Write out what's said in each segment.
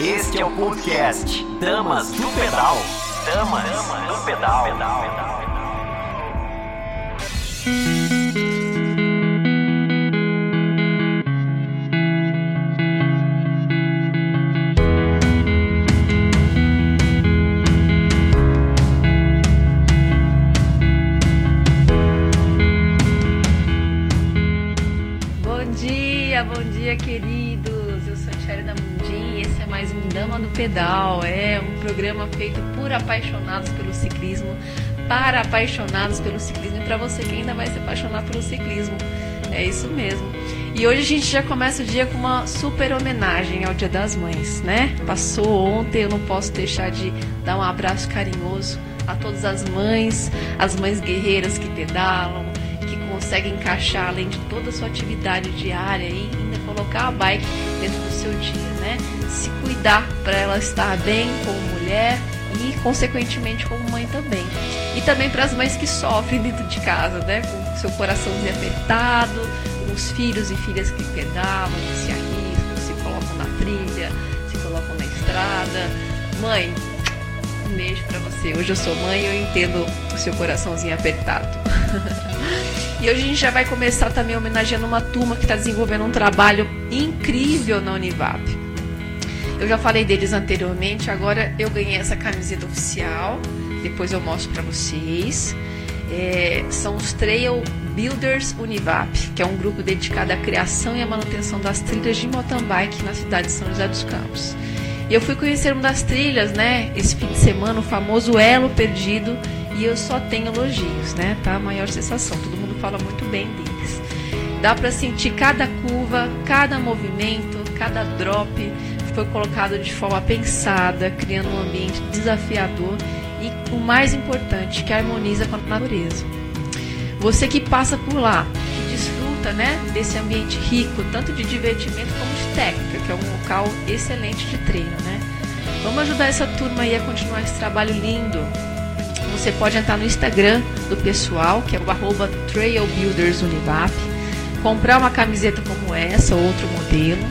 Este é o podcast Damas do Pedal. Damas do Pedal. Bom dia, bom dia, queridos. Dama do Pedal. É um programa feito por apaixonados pelo ciclismo, para apaixonados pelo ciclismo e para você que ainda vai se apaixonar pelo ciclismo. É isso mesmo. E hoje a gente já começa o dia com uma super homenagem ao Dia das Mães, né? Passou ontem, eu não posso deixar de dar um abraço carinhoso a todas as mães, as mães guerreiras que pedalam, que conseguem encaixar além de toda a sua atividade diária e colocar a bike dentro do seu dia, né? Se cuidar para ela estar bem como mulher e consequentemente como mãe também. E também para as mães que sofrem dentro de casa, né? Com seu coraçãozinho apertado, com os filhos e filhas que pedalam, que se arriscam, se colocam na trilha, se colocam na estrada. Mãe, um beijo pra você. Hoje eu sou mãe e eu entendo o seu coraçãozinho apertado. E hoje a gente já vai começar também homenageando uma turma que está desenvolvendo um trabalho incrível na Univap. Eu já falei deles anteriormente, agora eu ganhei essa camiseta oficial. Depois eu mostro pra vocês. É, são os Trail Builders Univap, que é um grupo dedicado à criação e à manutenção das trilhas de mountain bike na cidade de São José dos Campos. E eu fui conhecer uma das trilhas, né, esse fim de semana, o famoso Elo Perdido, e eu só tenho elogios, né, tá? A maior sensação, todo mundo fala muito bem deles. Dá para sentir cada curva, cada movimento, cada drop foi colocado de forma pensada, criando um ambiente desafiador e o mais importante, que harmoniza com a natureza. Você que passa por lá, que desfruta, né, desse ambiente rico, tanto de divertimento como de técnica, que é um local excelente de treino, né? Vamos ajudar essa turma aí a continuar esse trabalho lindo. Você pode entrar no Instagram do pessoal, que é o trailbuildersunivap, comprar uma camiseta como essa ou outro modelo.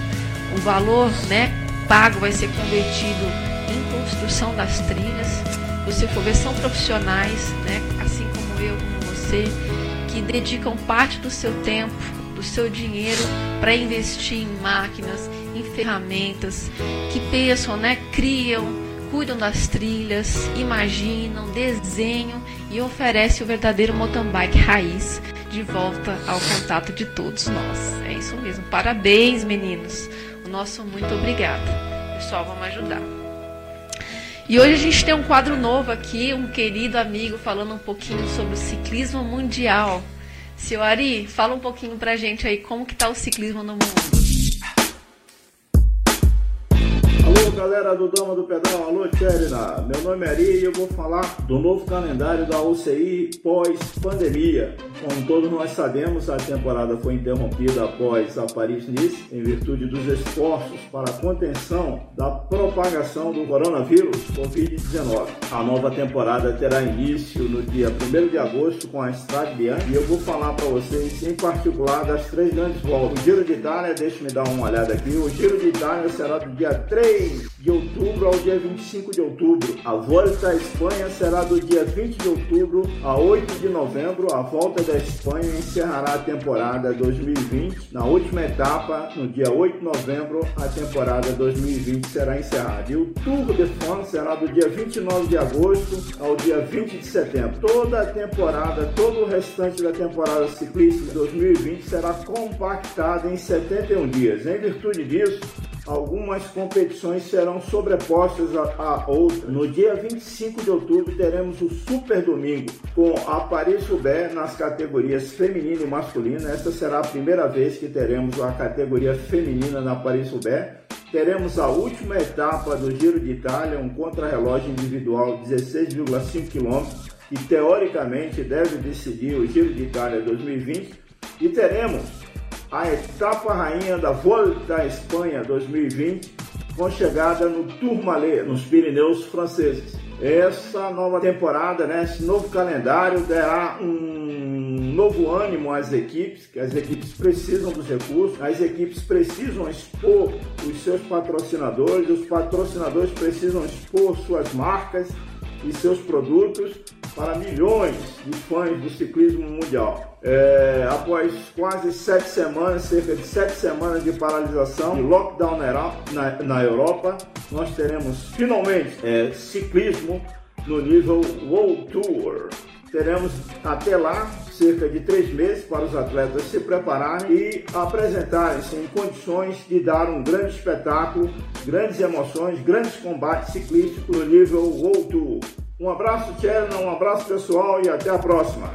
O valor né, pago vai ser convertido em construção das trilhas. Você for ver, são profissionais, né, assim como eu, como você, que dedicam parte do seu tempo, do seu dinheiro para investir em máquinas, em ferramentas, que pensam, né, criam, cuidam das trilhas, imaginam, desenham e oferecem o verdadeiro mountain bike raiz de volta ao contato de todos nós. É isso mesmo. Parabéns, meninos. O nosso muito obrigada. Pessoal, vamos ajudar. E hoje a gente tem um quadro novo aqui, um querido amigo falando um pouquinho sobre o ciclismo mundial. Seu Ari, fala um pouquinho pra gente aí como que tá o ciclismo no mundo. Galera do Dama do Pedal, alô, Tcherina. Meu nome é Ari e eu vou falar do novo calendário da UCI pós-pandemia. Como todos nós sabemos, a temporada foi interrompida após a Paris-Nice em virtude dos esforços para a contenção da propagação do coronavírus Covid-19. A nova temporada terá início no dia 1 de agosto com a Strade Bianchi e eu vou falar para vocês em particular das três grandes voltas. O Giro de Itália, deixe-me dar uma olhada aqui, o Giro de Itália será do dia 3 de outubro ao dia 25 de outubro. A Volta à Espanha será do dia 20 de outubro a 8 de novembro. A Volta da Espanha encerrará a temporada 2020. Na última etapa, no dia 8 de novembro, a temporada 2020 será encerrada. E o Tour de France será do dia 29 de agosto ao dia 20 de setembro. Toda a temporada, todo o restante da temporada ciclística de 2020 será compactada em 71 dias. Em virtude disso, algumas competições serão sobrepostas a, a outras. No dia 25 de outubro teremos o Super Domingo com a Paris-Roubaix nas categorias feminina e masculina. Esta será a primeira vez que teremos a categoria feminina na Paris-Roubaix. Teremos a última etapa do Giro de Itália, um contrarrelógio individual de 16,5 km, que teoricamente deve decidir o Giro de Itália 2020. E teremos a etapa rainha da Volta à Espanha 2020, com chegada no Tourmalet, nos Pirineus franceses. Essa nova temporada, né, esse novo calendário dará um novo ânimo às equipes, que as equipes precisam dos recursos, as equipes precisam expor os seus seus patrocinadores. Os patrocinadores precisam expor suas marcas e seus produtos para milhões de fãs do ciclismo mundial. É, após quase sete semanas, cerca de sete semanas de paralisação e lockdown na, na, Europa, nós teremos finalmente é, ciclismo no nível World Tour. Teremos até lá cerca de três meses para os atletas se prepararem e apresentarem-se em condições de dar um grande espetáculo, grandes emoções, grandes combates ciclísticos no nível World Tour. Um abraço, Tcherna, um abraço pessoal e até a próxima.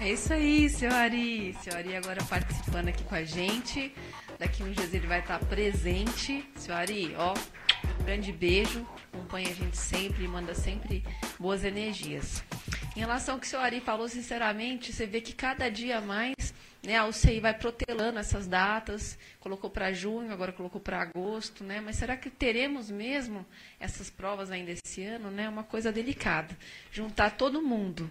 É isso aí, seu Ari. Seu Ari agora participando aqui com a gente. Daqui uns dias ele vai estar presente. Seu Ari, ó, um grande beijo. Acompanha a gente sempre e manda sempre boas energias. Em relação ao que o seu Ari falou, sinceramente, você vê que cada dia mais né, a UCI vai protelando essas datas, colocou para junho, agora colocou para agosto, né? Mas será que teremos mesmo essas provas ainda esse ano? É né? uma coisa delicada. Juntar todo mundo,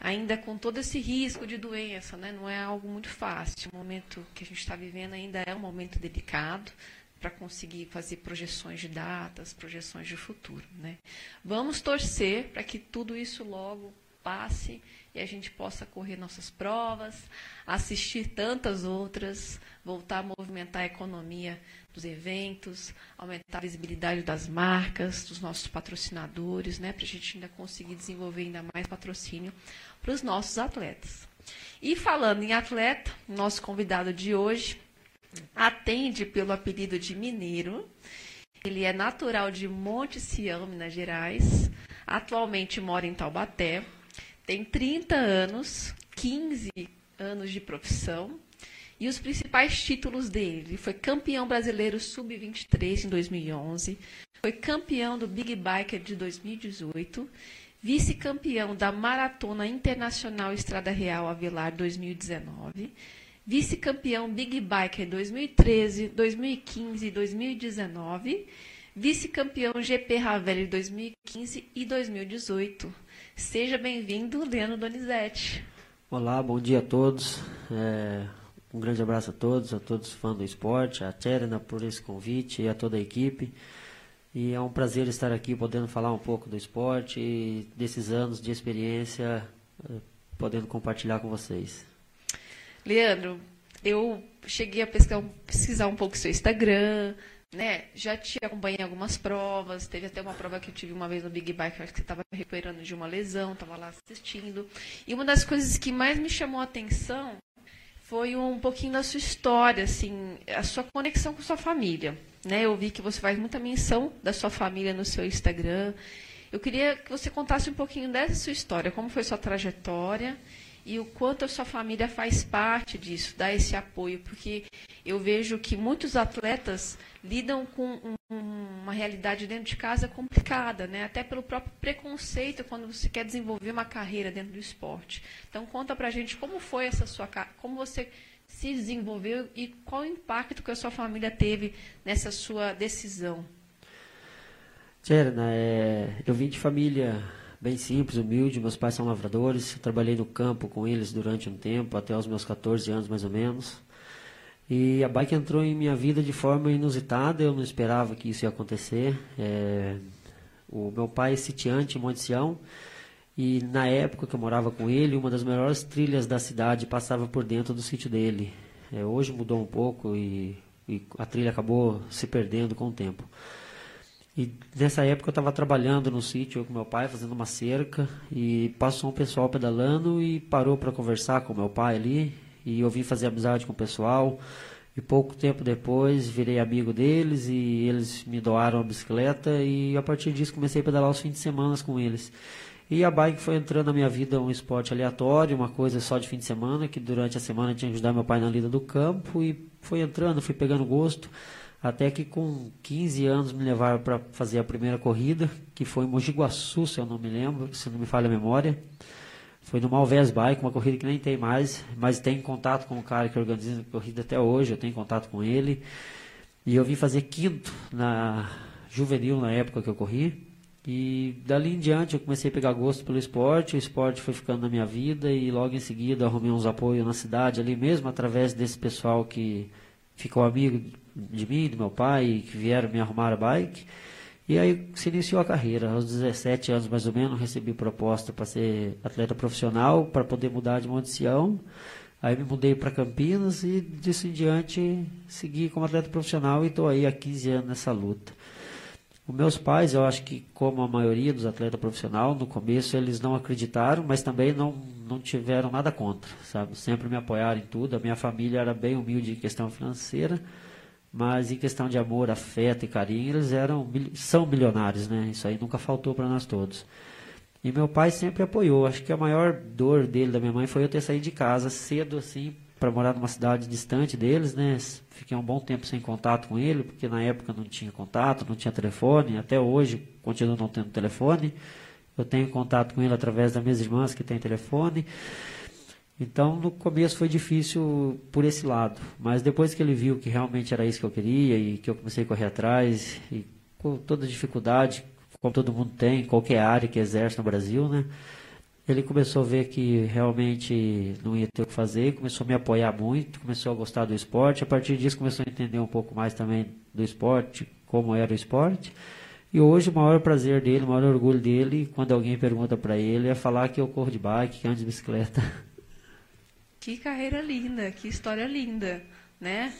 ainda com todo esse risco de doença, né? não é algo muito fácil. O momento que a gente está vivendo ainda é um momento delicado para conseguir fazer projeções de datas, projeções de futuro. Né? Vamos torcer para que tudo isso logo passe e a gente possa correr nossas provas, assistir tantas outras, voltar a movimentar a economia dos eventos, aumentar a visibilidade das marcas, dos nossos patrocinadores, né, para a gente ainda conseguir desenvolver ainda mais patrocínio para os nossos atletas. E falando em atleta, nosso convidado de hoje atende pelo apelido de Mineiro. Ele é natural de Monte Sião, Minas Gerais. Atualmente mora em Taubaté tem 30 anos, 15 anos de profissão. E os principais títulos dele: ele foi campeão brasileiro sub-23 em 2011, foi campeão do Big Biker de 2018, vice-campeão da Maratona Internacional Estrada Real Avelar 2019, vice-campeão Big Biker 2013, 2015 e 2019, vice-campeão GP Ravelli 2015 e 2018 Seja bem-vindo, Leandro Donizete. Olá, bom dia a todos. É, um grande abraço a todos, a todos fãs do esporte, a Tcherna por esse convite e a toda a equipe. E é um prazer estar aqui podendo falar um pouco do esporte e desses anos de experiência, é, podendo compartilhar com vocês. Leandro, eu cheguei a pesquisar um pouco seu Instagram, né, já te acompanhei em algumas provas, teve até uma prova que eu tive uma vez no Big Bike, acho que você estava recuperando de uma lesão, estava lá assistindo. E uma das coisas que mais me chamou a atenção foi um pouquinho da sua história, assim, a sua conexão com sua família. Né? Eu vi que você faz muita menção da sua família no seu Instagram. Eu queria que você contasse um pouquinho dessa sua história, como foi sua trajetória e o quanto a sua família faz parte disso, dá esse apoio, porque eu vejo que muitos atletas lidam com um, uma realidade dentro de casa complicada, né? até pelo próprio preconceito quando você quer desenvolver uma carreira dentro do esporte. Então conta pra gente como foi essa sua como você se desenvolveu e qual o impacto que a sua família teve nessa sua decisão. Tcherna, é, eu vim de família bem simples, humilde. Meus pais são lavradores. Eu trabalhei no campo com eles durante um tempo, até os meus 14 anos mais ou menos. E a bike entrou em minha vida de forma inusitada. Eu não esperava que isso ia acontecer. É, o meu pai é sitiante em Monte Sião. E na época que eu morava com ele, uma das melhores trilhas da cidade passava por dentro do sítio dele. É, hoje mudou um pouco e, e a trilha acabou se perdendo com o tempo. E nessa época eu estava trabalhando no sítio com meu pai, fazendo uma cerca, e passou um pessoal pedalando e parou para conversar com meu pai ali, e eu vim fazer amizade com o pessoal. E pouco tempo depois virei amigo deles e eles me doaram a bicicleta e a partir disso comecei a pedalar os fins de semana com eles. E a bike foi entrando na minha vida um esporte aleatório, uma coisa só de fim de semana, que durante a semana tinha que ajudar meu pai na lida do campo e foi entrando, fui pegando gosto. Até que com 15 anos me levaram para fazer a primeira corrida, que foi em Mogi Guaçu, se eu não me lembro, se não me falha a memória. Foi no Malvés Bike, uma corrida que nem tem mais, mas tem contato com o cara que organiza a corrida até hoje, eu tenho contato com ele. E eu vim fazer quinto na juvenil na época que eu corri. E dali em diante eu comecei a pegar gosto pelo esporte, o esporte foi ficando na minha vida e logo em seguida arrumei uns apoios na cidade ali mesmo, através desse pessoal que ficou amigo de mim, do meu pai, que vieram me arrumar a bike. E aí se iniciou a carreira. Aos 17 anos mais ou menos recebi proposta para ser atleta profissional, para poder mudar de Monte Sião. Aí me mudei para Campinas e disso em diante segui como atleta profissional e estou aí há 15 anos nessa luta. Os meus pais, eu acho que como a maioria dos atletas profissionais, no começo eles não acreditaram, mas também não, não tiveram nada contra, sabe? Sempre me apoiaram em tudo. A minha família era bem humilde em questão financeira, mas em questão de amor, afeto e carinho, eles eram são milionários, né? Isso aí nunca faltou para nós todos. E meu pai sempre apoiou. Acho que a maior dor dele, da minha mãe, foi eu ter saído de casa cedo assim para morar numa cidade distante deles, né? Fiquei um bom tempo sem contato com ele, porque na época não tinha contato, não tinha telefone, até hoje continuo não tendo telefone. Eu tenho contato com ele através das minhas irmãs que têm telefone. Então, no começo foi difícil por esse lado, mas depois que ele viu que realmente era isso que eu queria e que eu comecei a correr atrás e com toda dificuldade, como todo mundo tem, qualquer área que exerce no Brasil, né? Ele começou a ver que realmente não ia ter o que fazer, começou a me apoiar muito, começou a gostar do esporte. A partir disso, começou a entender um pouco mais também do esporte, como era o esporte. E hoje, o maior prazer dele, o maior orgulho dele, quando alguém pergunta para ele, é falar que eu corro de bike, que ando de bicicleta. Que carreira linda, que história linda, né?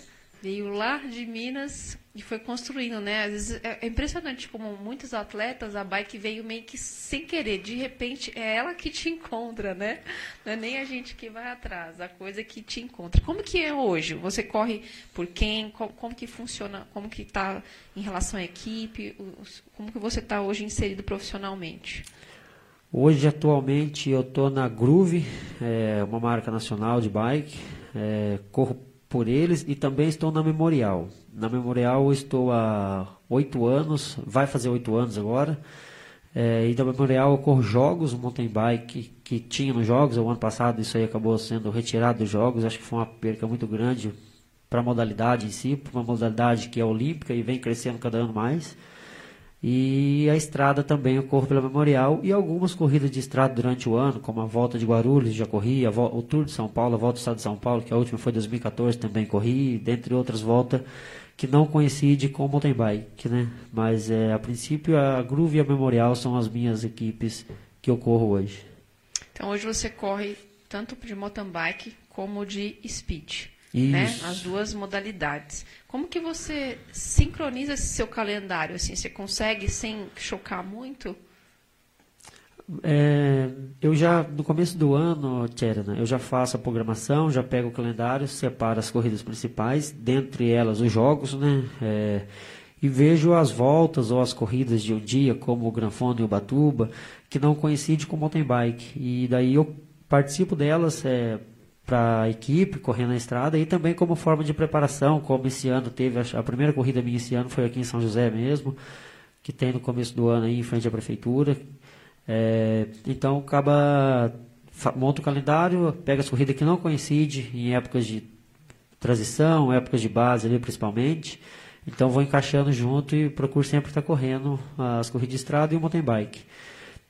Veio lá de Minas e foi construindo, né? Às vezes é, é impressionante como muitos atletas, a bike veio meio que sem querer. De repente, é ela que te encontra, né? Não é nem a gente que vai atrás, a coisa que te encontra. Como que é hoje? Você corre por quem? Como, como que funciona? Como que está em relação à equipe? Como que você está hoje inserido profissionalmente? Hoje, atualmente, eu estou na Groove, é uma marca nacional de bike. É, corro por eles e também estou na Memorial. Na Memorial estou há oito anos, vai fazer oito anos agora. É, e na Memorial ocorre jogos, mountain bike que, que tinha nos jogos, o ano passado isso aí acabou sendo retirado dos jogos, acho que foi uma perca muito grande para a modalidade em si, para uma modalidade que é olímpica e vem crescendo cada ano mais. E a estrada também ocorre pela Memorial e algumas corridas de estrada durante o ano, como a volta de Guarulhos, já corri, o Tour de São Paulo, a volta do Estado de São Paulo, que a última foi em 2014, também corri, dentre outras voltas que não coincide com o mountain bike, né? Mas é, a princípio a Groove e a Memorial são as minhas equipes que eu corro hoje. Então hoje você corre tanto de mountain bike como de speed né? As duas modalidades. Como que você sincroniza esse seu calendário? Assim, você consegue sem chocar muito? É, eu já, no começo do ano, Tcherna, eu já faço a programação, já pego o calendário, separo as corridas principais, dentre elas os jogos, né? É, e vejo as voltas ou as corridas de um dia, como o Granfone e o Batuba, que não coincidem com o mountain bike. E daí eu participo delas, é, para a equipe, correndo na estrada, e também como forma de preparação, como esse ano teve, a, a primeira corrida minha esse ano foi aqui em São José mesmo, que tem no começo do ano aí em frente à prefeitura. É, então acaba, monta o calendário, pega as corridas que não coincidem em épocas de transição, épocas de base ali principalmente. Então vou encaixando junto e procuro sempre estar correndo as corridas de estrada e o mountain bike.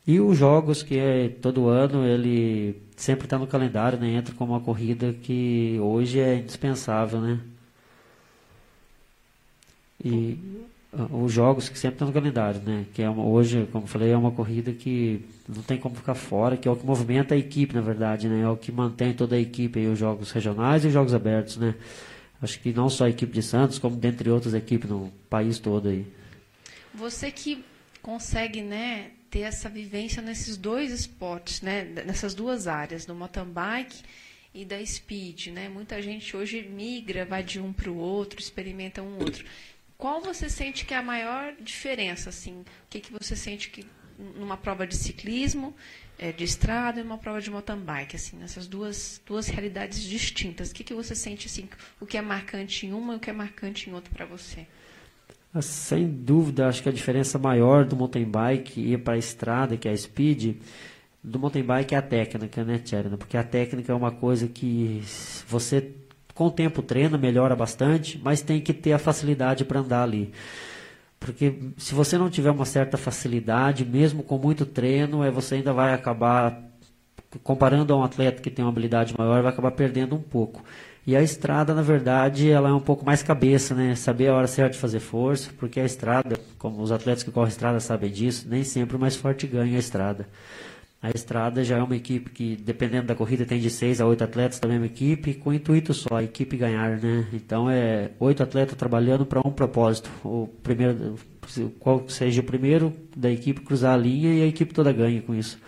E os jogos que é todo ano ele sempre está no calendário, né? Entra como uma corrida que hoje é indispensável, né? E uh, os jogos que sempre estão no calendário, né? Que é uma, hoje, como falei, é uma corrida que não tem como ficar fora, que é o que movimenta a equipe, na verdade, né? É o que mantém toda a equipe aí, os jogos regionais e os jogos abertos, né? Acho que não só a equipe de Santos, como dentre outras equipes no país todo aí. Você que consegue, né, ter essa vivência nesses dois esportes, né, nessas duas áreas, do mountain bike e da speed, né? Muita gente hoje migra, vai de um para o outro, experimenta um outro. Qual você sente que é a maior diferença, assim? O que, que você sente que numa prova de ciclismo, é, de estrada e uma prova de mountain bike, assim, nessas duas, duas realidades distintas? O que, que você sente, assim, o que é marcante em uma e o que é marcante em outra para você? Ah, sem dúvida, acho que a diferença maior do mountain bike ir para a estrada, que é a speed, do mountain bike é a técnica, né, Tcherna? Porque a técnica é uma coisa que você, com o tempo, treina, melhora bastante, mas tem que ter a facilidade para andar ali. Porque se você não tiver uma certa facilidade, mesmo com muito treino, é, você ainda vai acabar, comparando a um atleta que tem uma habilidade maior, vai acabar perdendo um pouco. E a estrada, na verdade, ela é um pouco mais cabeça, né? Saber a hora certa de fazer força, porque a estrada, como os atletas que correm estrada sabem disso, nem sempre o mais forte ganha a estrada. A estrada já é uma equipe que, dependendo da corrida, tem de seis a oito atletas da mesma equipe, com intuito só, a equipe ganhar, né? Então é oito atletas trabalhando para um propósito. O primeiro, qual seja o primeiro da equipe cruzar a linha e a equipe toda ganha com isso.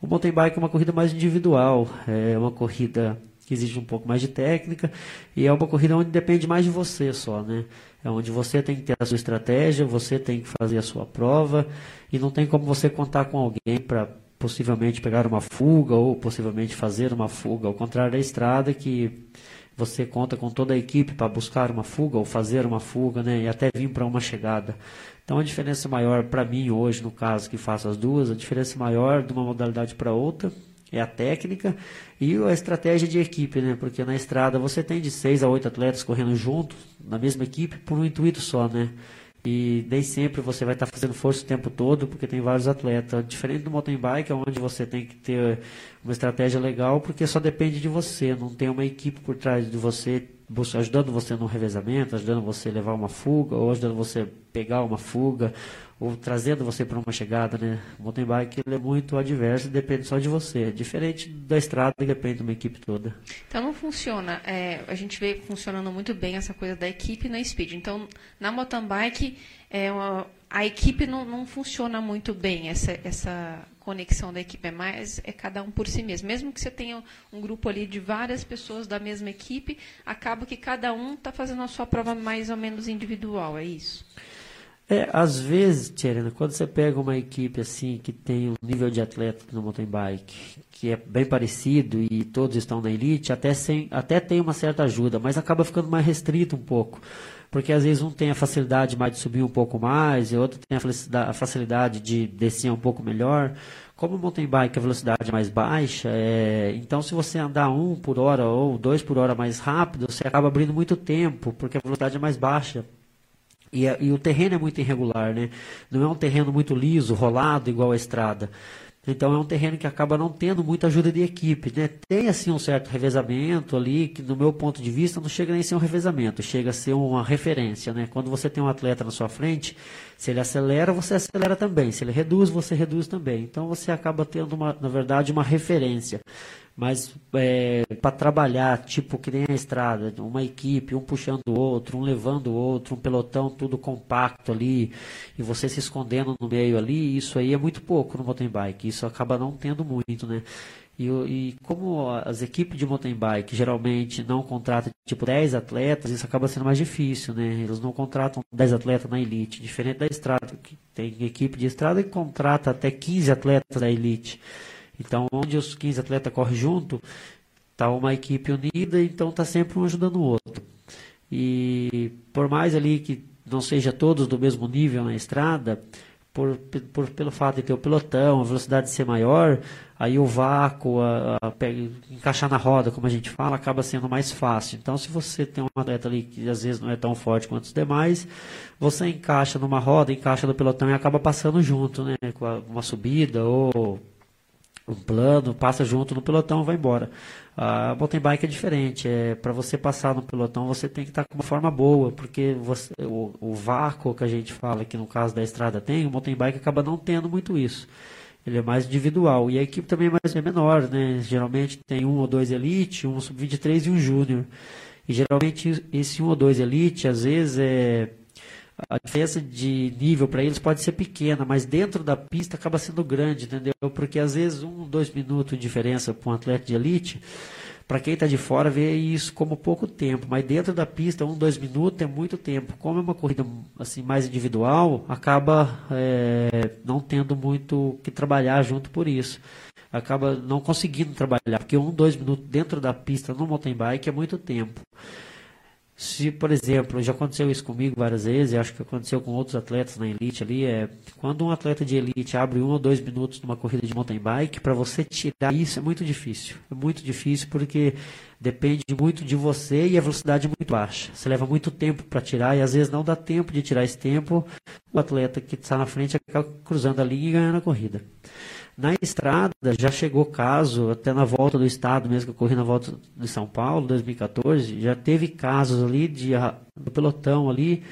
O mountain bike é uma corrida mais individual, é uma corrida que exige um pouco mais de técnica e é uma corrida onde depende mais de você só, né? É onde você tem que ter a sua estratégia, você tem que fazer a sua prova e não tem como você contar com alguém para possivelmente pegar uma fuga ou possivelmente fazer uma fuga, ao contrário da estrada que você conta com toda a equipe para buscar uma fuga ou fazer uma fuga, né, e até vir para uma chegada. Então a diferença maior para mim hoje, no caso que faço as duas, a diferença maior de uma modalidade para outra é a técnica e a estratégia de equipe, né? Porque na estrada você tem de seis a oito atletas correndo juntos na mesma equipe por um intuito só, né? E nem sempre você vai estar fazendo força o tempo todo, porque tem vários atletas. Diferente do mountain bike, onde você tem que ter uma estratégia legal, porque só depende de você, não tem uma equipe por trás de você ajudando você no revezamento, ajudando você a levar uma fuga, ou ajudando você pegar uma fuga, ou trazendo você para uma chegada, né? O mountain bike ele é muito adverso, depende só de você. É diferente da estrada depende de uma equipe toda. Então não funciona. É, a gente vê funcionando muito bem essa coisa da equipe na speed. Então na mountain bike é uma, a equipe não, não funciona muito bem essa essa conexão da equipe, é mais é cada um por si mesmo. Mesmo que você tenha um grupo ali de várias pessoas da mesma equipe, acaba que cada um está fazendo a sua prova mais ou menos individual, é isso? É, às vezes, Tcherena, quando você pega uma equipe assim que tem um nível de atleta no mountain bike que é bem parecido e todos estão na elite, até, sem, até tem uma certa ajuda, mas acaba ficando mais restrito um pouco. Porque às vezes um tem a facilidade mais de subir um pouco mais, e outro tem a facilidade de descer um pouco melhor. Como o mountain bike a velocidade é mais baixa, é, então se você andar um por hora ou dois por hora mais rápido, você acaba abrindo muito tempo, porque a velocidade é mais baixa. E, e, o terreno é muito irregular, né? Não é um terreno muito liso, rolado, igual a estrada. Então é um terreno que acaba não tendo muita ajuda de equipe, né? Tem assim um certo revezamento ali, que no meu ponto de vista não chega nem a ser um revezamento, chega a ser uma referência, né? Quando você tem um atleta na sua frente, se ele acelera, você acelera também. Se ele reduz, você reduz também. Então você acaba tendo, uma, na verdade, uma referência. Mas é, para trabalhar, tipo que nem a estrada, uma equipe, um puxando o outro, um levando o outro, um pelotão tudo compacto ali, e você se escondendo no meio ali, isso aí é muito pouco no mountain bike. Isso acaba não tendo muito, né? E, e, como as equipes de mountain bike geralmente não contratam tipo 10 atletas, isso acaba sendo mais difícil, né? Eles não contratam 10 atletas na elite, diferente da estrada, que tem equipe de estrada que contrata até 15 atletas da elite. Então, onde os 15 atletas correm junto, está uma equipe unida, então está sempre um ajudando o outro. E por mais ali que não seja todos do mesmo nível na estrada, por, por, pelo fato de ter o pelotão, a velocidade ser maior, aí o vácuo, a, a, a, encaixar na roda, como a gente fala, acaba sendo mais fácil. Então, se você tem um atleta ali que às vezes não é tão forte quanto os demais, você encaixa numa roda, encaixa no pelotão e acaba passando junto, né? Com uma subida ou um plano, passa junto no pelotão, vai embora. A mountain bike é diferente, é para você passar no pelotão você tem que estar tá com uma forma boa, porque você, o, o, vácuo que a gente fala que no caso da estrada tem, o mountain bike acaba não tendo muito isso. Ele é mais individual e a equipe também é mais é menor, né? Geralmente tem um ou dois elite, um sub-23 e um júnior. E geralmente esse um ou dois elite às vezes é a diferença de nível para eles pode ser pequena, mas dentro da pista acaba sendo grande, entendeu? Porque às vezes um, dois minutos de diferença para um atleta de elite, para quem está de fora vê isso como pouco tempo, mas dentro da pista um, dois minutos é muito tempo. Como é uma corrida assim mais individual, acaba é, não tendo muito que trabalhar junto por isso acaba não conseguindo trabalhar, porque um, dois minutos dentro da pista no mountain bike é muito tempo. Se, por exemplo, já aconteceu isso comigo várias vezes, acho que aconteceu com outros atletas na elite ali, é quando um atleta de elite abre um ou dois minutos numa corrida de mountain bike, para você tirar isso é muito difícil. É muito difícil porque depende muito de você e a velocidade é muito baixa. Você leva muito tempo para tirar e às vezes não dá tempo de tirar esse tempo. O atleta que está na frente acaba cruzando a linha e ganhando a corrida. Na estrada, já chegou caso, até na volta do estado mesmo, que eu corri na volta de São Paulo, 2014, já teve casos ali de do pelotão ali,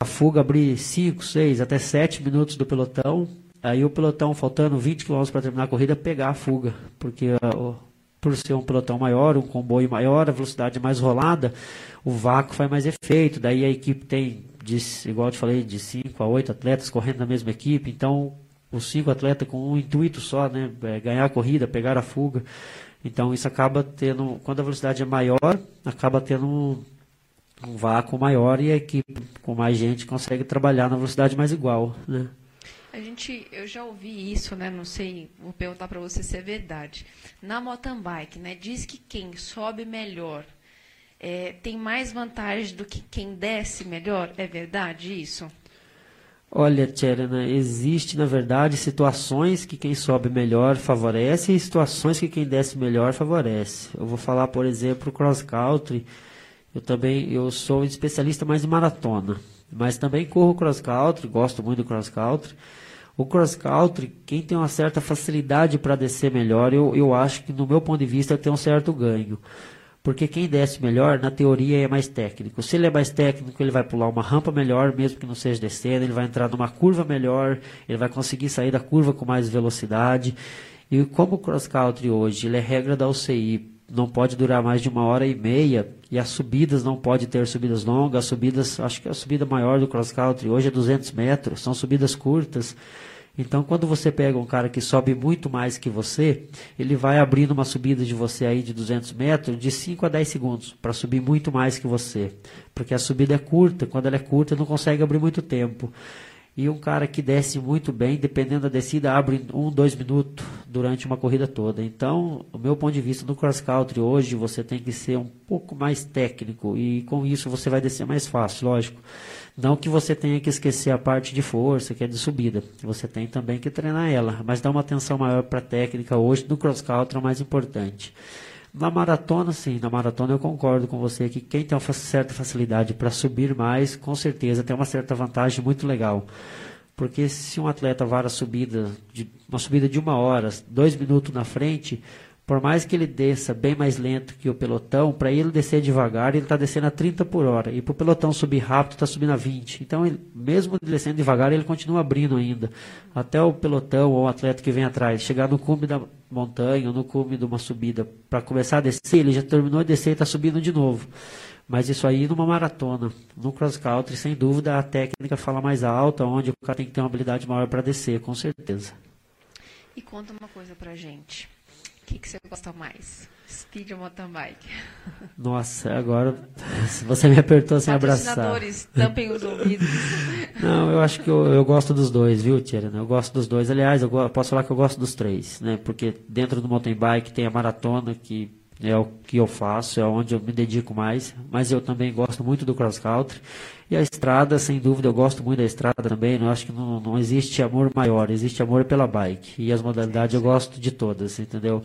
a fuga abrir 5, 6, até 7 minutos do pelotão, aí o pelotão faltando 20 km para terminar a corrida, pegar a fuga, porque por ser um pelotão maior, um comboio maior, a velocidade é mais rolada, o vácuo faz mais efeito, daí a equipe tem, de, igual eu te falei, de 5 a 8 atletas correndo na mesma equipe, então os cinco atletas com um intuito só, né? É ganhar a corrida, pegar a fuga. Então isso acaba tendo, quando a velocidade é maior, acaba tendo um, um vácuo maior e a equipe com mais gente consegue trabalhar na velocidade mais igual, né? A gente, eu já ouvi isso, né? Não sei, vou perguntar para você se é verdade. Na mountain bike, né? Diz que quem sobe melhor é, tem mais vantagem do que quem desce melhor. É verdade isso? Olha, Tcherena, existe, na verdade, situações que quem sobe melhor favorece e situações que quem desce melhor favorece. Eu vou falar, por exemplo, cross country. Eu também eu sou especialista mais em maratona, mas também corro cross country, gosto muito do cross country. O cross country, quem tem uma certa facilidade para descer melhor, eu, eu acho que, no meu ponto de vista, tem um certo ganho. Porque quem desce melhor, na teoria, é mais técnico. Se ele é mais técnico, ele vai pular uma rampa melhor, mesmo que não seja descendo, ele vai entrar numa curva melhor, ele vai conseguir sair da curva com mais velocidade. E como o cross country hoje, ele é regra da UCI, não pode durar mais de uma hora e meia, e as subidas não pode ter subidas longas, as subidas, acho que a subida maior do cross country hoje é 200 metros, são subidas curtas. Então, quando você pega um cara que sobe muito mais que você, ele vai abrindo uma subida de você aí de 200 metros de 5 a 10 segundos para subir muito mais que você. Porque a subida é curta, quando ela é curta, não consegue abrir muito tempo. E um cara que desce muito bem, dependendo da descida, abre um, dois minutos durante uma corrida toda. Então, o meu ponto de vista no cross country hoje, você tem que ser um pouco mais técnico e com isso você vai descer mais fácil, lógico. Não que você tenha que esquecer a parte de força, que é de subida. Você tem também que treinar ela, mas dá uma atenção maior para a técnica hoje no cross country é o mais importante. Na maratona, sim, na maratona eu concordo com você que quem tem uma certa facilidade para subir mais, com certeza tem uma certa vantagem muito legal. Porque se um atleta vara subida, de, uma subida de uma hora, dois minutos na frente, por mais que ele desça bem mais lento que o pelotão, para ele descer devagar, ele está descendo a 30 por hora. E para o pelotão subir rápido, está subindo a 20. Então, ele, mesmo descendo devagar, ele continua abrindo ainda. Até o pelotão ou o atleta que vem atrás chegar no cume da montanha ou no cume de uma subida para começar a descer, ele já terminou de descer e está subindo de novo. Mas isso aí numa maratona. No cross country, sem dúvida, a técnica fala mais alta, onde o cara tem que ter uma habilidade maior para descer, com certeza. E conta uma coisa para gente que, que você gosta mais? Speed ou mountain bike? Nossa, agora você me apertou sem abraçar. tampem os ouvidos. Não, eu acho que eu, eu gosto dos dois, viu, Tia? Eu gosto dos dois. Aliás, eu posso falar que eu gosto dos três, né? Porque dentro do mountain bike tem a maratona, que é o que eu faço, é onde eu me dedico mais, mas eu também gosto muito do cross country. E a estrada, sem dúvida, eu gosto muito da estrada também. Eu acho que não, não existe amor maior, existe amor pela bike. E as modalidades eu gosto de todas, entendeu?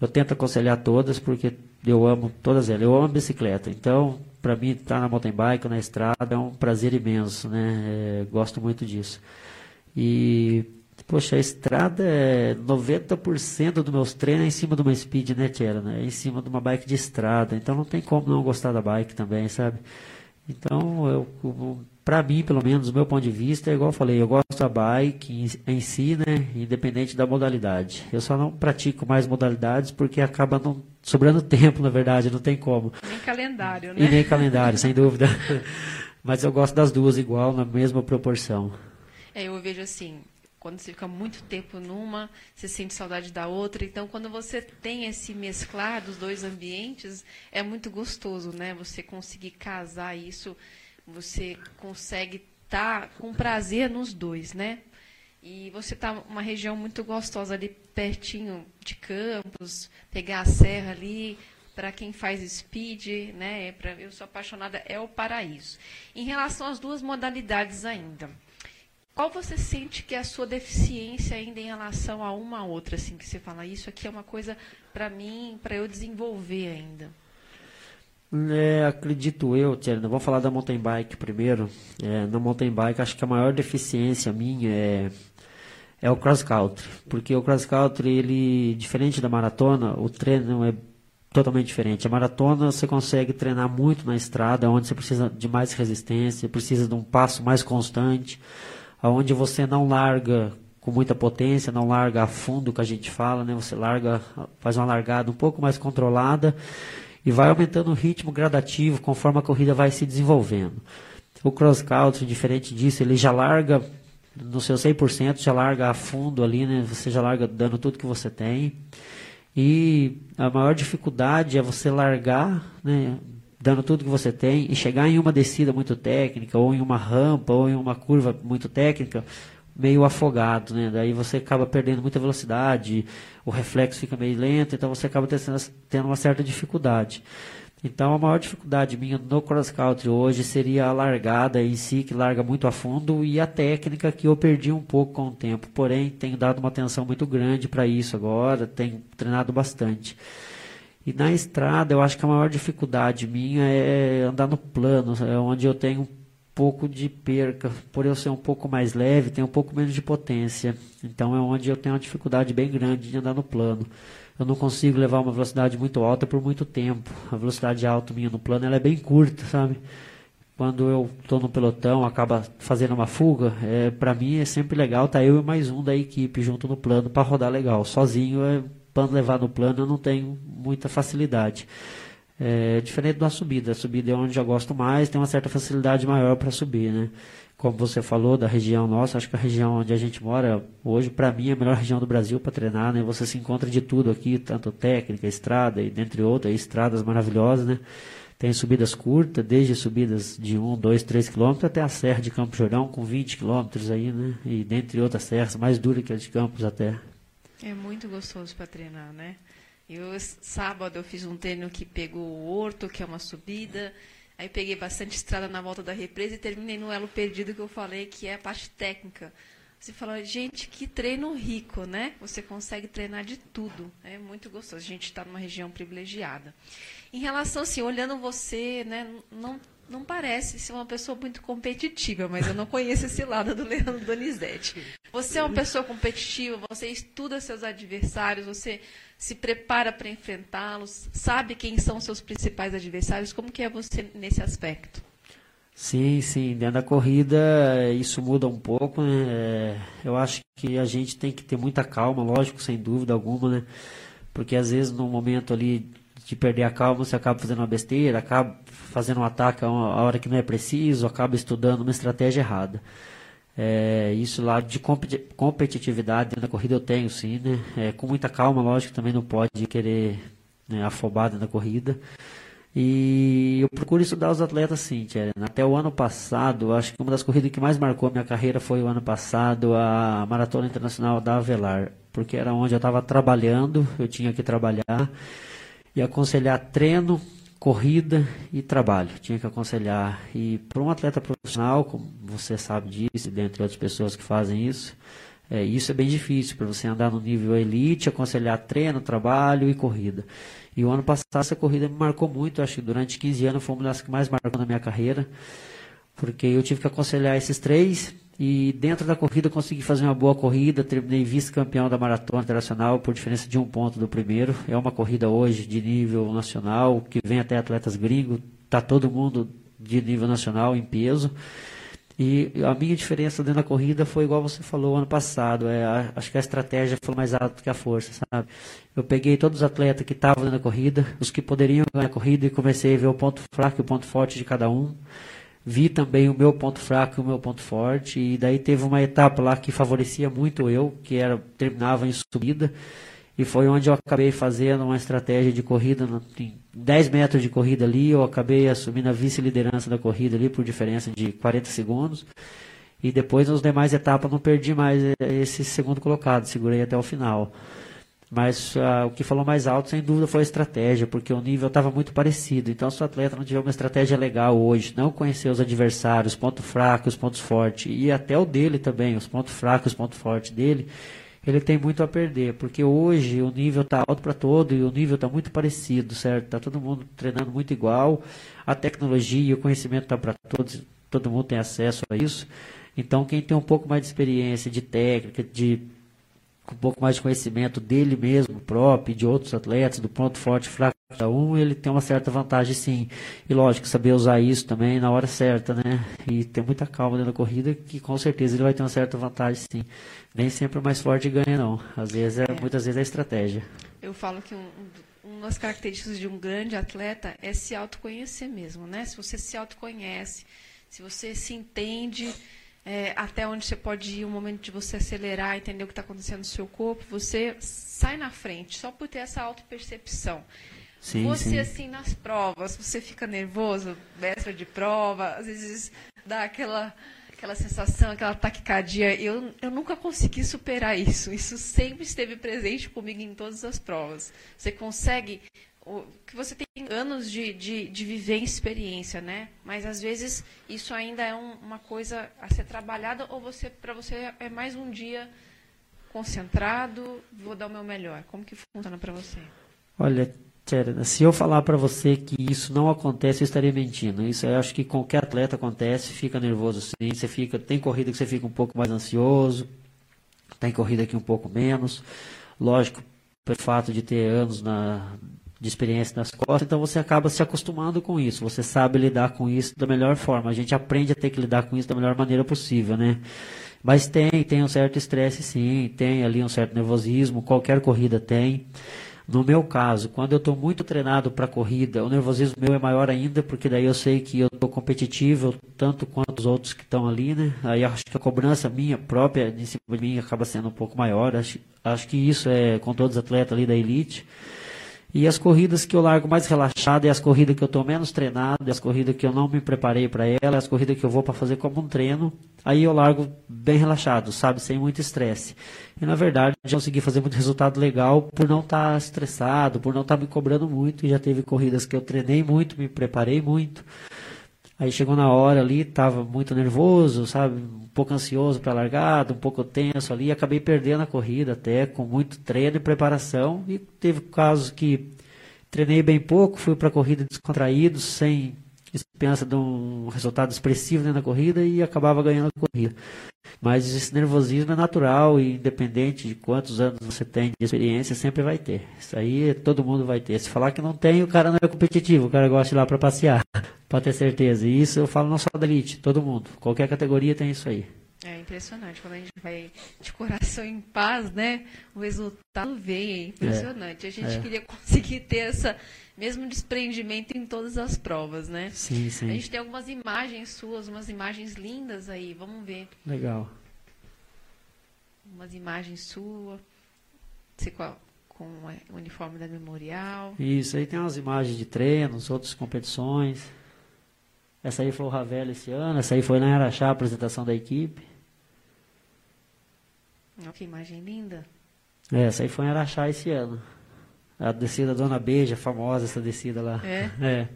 Eu tento aconselhar todas porque eu amo todas elas. Eu amo bicicleta. Então, para mim, estar tá na mountain bike ou na estrada é um prazer imenso, né? É, gosto muito disso. E, poxa, a estrada é 90% dos meus treinos é em cima de uma speed, né, Tiela? É em cima de uma bike de estrada. Então, não tem como não gostar da bike também, sabe? Então, para mim, pelo menos, do meu ponto de vista, é igual eu falei, eu gosto da bike em, em, si, né, independente da modalidade. Eu só não pratico mais modalidades porque acaba não sobrando tempo, na verdade, não tem como. Nem calendário, né? E nem calendário, sem dúvida. Mas eu gosto das duas igual, na mesma proporção. É, eu vejo assim, quando você fica muito tempo numa, você sente saudade da outra. Então, quando você tem esse mesclar dos dois ambientes, é muito gostoso, né? Você conseguir casar isso, você consegue estar tá com prazer nos dois, né? E você está uma região muito gostosa ali pertinho de Campos, pegar a serra ali, para quem faz speed, né? Pra, eu sou apaixonada, é o paraíso. Em relação às duas modalidades ainda, qual você sente que é a sua deficiência ainda em relação a uma outra, assim, que você fala, isso aqui é uma coisa para mim, para eu desenvolver ainda? É, acredito eu, Tiana, vou falar da mountain bike primeiro. É, na mountain bike, acho que a maior deficiência minha é, é o cross country, porque o cross country, ele, diferente da maratona, o treino é totalmente diferente. A maratona você consegue treinar muito na estrada, onde você precisa de mais resistência, precisa de um passo mais constante, onde você não larga com muita potência, não larga a fundo que a gente fala, né? Você larga, faz uma largada um pouco mais controlada e vai aumentando o ritmo gradativo conforme a corrida vai se desenvolvendo. O cross country, diferente disso, ele já larga no seu 100%, já larga a fundo ali, né? Você já larga dando tudo que você tem. E a maior dificuldade é você largar, né, dando tudo que você tem e chegar em uma descida muito técnica, ou em uma rampa, ou em uma curva muito técnica, meio afogado, né? Daí você acaba perdendo muita velocidade, o reflexo fica meio lento, então você acaba tendo uma certa dificuldade. Então a maior dificuldade minha no cross country hoje seria a largada em si, que larga muito a fundo, e a técnica que eu perdi um pouco com o tempo. Porém, tenho dado uma atenção muito grande para isso agora, tenho treinado bastante. E na estrada, eu acho que a maior dificuldade minha é andar no plano, é onde eu tenho um pouco de perca, por eu ser um pouco mais leve, tenho um pouco menos de potência. Então é onde eu tenho uma dificuldade bem grande de andar no plano eu não consigo levar uma velocidade muito alta por muito tempo. A velocidade alta minha no plano ela é bem curta, sabe? Quando eu estou no pelotão, acaba fazendo uma fuga, é, para mim é sempre legal tá eu e mais um da equipe junto no plano para rodar legal. Sozinho, é, levar no plano, eu não tenho muita facilidade. É, diferente da subida. A subida é onde eu gosto mais, tem uma certa facilidade maior para subir, né? como você falou, da região nossa, acho que a região onde a gente mora hoje, para mim, é a melhor região do Brasil para treinar, né? Você se encontra de tudo aqui, tanto técnica, estrada e dentre outras, estradas maravilhosas, né? Tem subidas curtas, desde subidas de 1, 2, 3 quilômetros até a Serra de Campos Jordão com 20 quilômetros aí, né? E dentre outras serras, mais dura que a de Campos até. É muito gostoso para treinar, né? Eu, sábado, eu fiz um treino que pegou o Horto, que é uma subida, Aí peguei bastante estrada na volta da represa e terminei no elo perdido que eu falei, que é a parte técnica. Você fala, gente, que treino rico, né? Você consegue treinar de tudo. É muito gostoso. A gente está numa região privilegiada. Em relação, assim, olhando você, né, não, não parece ser uma pessoa muito competitiva, mas eu não conheço esse lado do Leandro Donizete. Você é uma pessoa competitiva, você estuda seus adversários, você se prepara para enfrentá-los, sabe quem são seus principais adversários? Como que é você nesse aspecto? Sim, sim, dentro da corrida isso muda um pouco, né? É, eu acho que a gente tem que ter muita calma, lógico, sem dúvida alguma, né? Porque às vezes no momento ali de perder a calma você acaba fazendo uma besteira, acaba fazendo um ataque a hora que não é preciso, acaba estudando uma estratégia errada. É, isso lá de competitividade na corrida eu tenho sim, né? É, com muita calma, lógico, também não pode querer né, afobado na corrida. E eu procuro estudar os atletas sim, Thierry. Até o ano passado, acho que uma das corridas que mais marcou a minha carreira foi o ano passado, a Maratona Internacional da Avelar. Porque era onde eu estava trabalhando, eu tinha que trabalhar e aconselhar treino corrida e trabalho. Tinha que aconselhar. E para um atleta profissional, como você sabe disso, dentre outras pessoas que fazem isso, é, isso é bem difícil para você andar no nível elite, aconselhar treino, trabalho e corrida. E o ano passado essa corrida me marcou muito, acho que durante 15 anos foi uma das que mais marcou na minha carreira, porque eu tive que aconselhar esses três e dentro da corrida consegui fazer uma boa corrida, terminei vice-campeão da maratona internacional por diferença de um ponto do primeiro. É uma corrida hoje de nível nacional, que vem até atletas gringos, tá todo mundo de nível nacional em peso. E a minha diferença dentro da corrida foi igual você falou ano passado. É, acho que a estratégia foi mais alta que a força, sabe? Eu peguei todos os atletas que estavam da corrida, os que poderiam ganhar a corrida, e comecei a ver o ponto fraco e o ponto forte de cada um vi também o meu ponto fraco e o meu ponto forte, e daí teve uma etapa lá que favorecia muito eu, que era terminava em subida, e foi onde eu acabei fazendo uma estratégia de corrida, em 10 metros de corrida ali, eu acabei assumindo a vice-liderança da corrida ali por diferença de 40 segundos, e depois nas demais etapas não perdi mais esse segundo colocado, segurei até o final. Mas uh, o que falou mais alto, sem dúvida, foi a estratégia, porque o nível estava muito parecido. Então, se o atleta não tiver uma estratégia legal hoje, não conhecer os adversários, pontos fracos, pontos fortes, e até o dele também, os pontos fracos, os pontos fortes dele, ele tem muito a perder, porque hoje o nível está alto para todo e o nível está muito parecido, certo? Está todo mundo treinando muito igual, a tecnologia e o conhecimento está para todos, todo mundo tem acesso a isso. Então, quem tem um pouco mais de experiência, de técnica, de um pouco mais de conhecimento dele mesmo próprio, de outros atletas, do ponto forte e fraco de cada um, ele tem uma certa vantagem sim. E lógico, saber usar isso também na hora certa, né? E ter muita calma dentro da corrida, que com certeza ele vai ter uma certa vantagem sim. Nem sempre o mais forte ganha, não. Às vezes é, é. muitas vezes é estratégia. Eu falo que um, uma das características de um grande atleta é se autoconhecer mesmo, né? Se você se autoconhece, se você se entende é, até onde você pode ir, o momento de você acelerar, entender o que está acontecendo no seu corpo, você sai na frente, só por ter essa autopercepção. Sim, você, sim. assim, nas provas, você fica nervoso, véspera de prova, às vezes dá aquela, aquela sensação, aquela taquicardia. Eu, eu nunca consegui superar isso. Isso sempre esteve presente comigo em todas as provas. Você consegue que você tem anos de, de, de viver experiência, né? Mas às vezes isso ainda é um, uma coisa a ser trabalhada ou você para você é mais um dia concentrado, vou dar o meu melhor. Como que funciona para você? Olha, Tcherna, se eu falar para você que isso não acontece, eu estaria mentindo. Isso eu acho que qualquer atleta acontece, fica nervoso sim, você fica, tem corrida que você fica um pouco mais ansioso, tem corrida que um pouco menos. Lógico, pelo fato de ter anos na de experiência nas costas, então você acaba se acostumando com isso, você sabe lidar com isso da melhor forma, a gente aprende a ter que lidar com isso da melhor maneira possível, né? Mas tem, tem um certo estresse sim, tem ali um certo nervosismo, qualquer corrida tem. No meu caso, quando eu estou muito treinado para corrida, o nervosismo meu é maior ainda, porque daí eu sei que eu estou competitivo tanto quanto os outros que estão ali, né? Aí acho que a cobrança minha própria em cima de mim acaba sendo um pouco maior. Acho, acho que isso é com todos os atletas ali da elite. E as corridas que eu largo mais relaxado é as corridas que eu estou menos treinado, é as corridas que eu não me preparei para ela, é as corridas que eu vou para fazer como um treino. Aí eu largo bem relaxado, sabe, sem muito estresse. E na verdade já consegui fazer muito resultado legal por não estar tá estressado, por não estar tá me cobrando muito. E já teve corridas que eu treinei muito, me preparei muito. Aí chegou na hora ali, estava muito nervoso, sabe, um pouco ansioso para a largada, um pouco tenso ali, acabei perdendo a corrida até com muito treino e preparação. E teve casos que treinei bem pouco, fui para a corrida descontraído, sem esperança de um resultado expressivo da corrida e acabava ganhando a corrida. Mas esse nervosismo é natural e independente de quantos anos você tem de experiência, sempre vai ter. Isso aí todo mundo vai ter. Se falar que não tem, o cara não é competitivo, o cara gosta de ir lá para passear. Pode ter certeza. E isso eu falo não só da elite, todo mundo. Qualquer categoria tem isso aí. É impressionante. Quando a gente vai de coração em paz, né? O resultado vem. É impressionante. É, a gente é. queria conseguir ter essa mesmo desprendimento em todas as provas, né? Sim, sim. A gente tem algumas imagens suas, umas imagens lindas aí, vamos ver. Legal. Umas imagens suas, com o uniforme da Memorial. Isso, aí tem umas imagens de treinos, outras competições. Essa aí foi o Ravel esse ano, essa aí foi na Araxá, a apresentação da equipe. Oh, que imagem linda. É, essa aí foi em Araxá esse ano. A descida Dona Beija, famosa essa descida lá. É? É.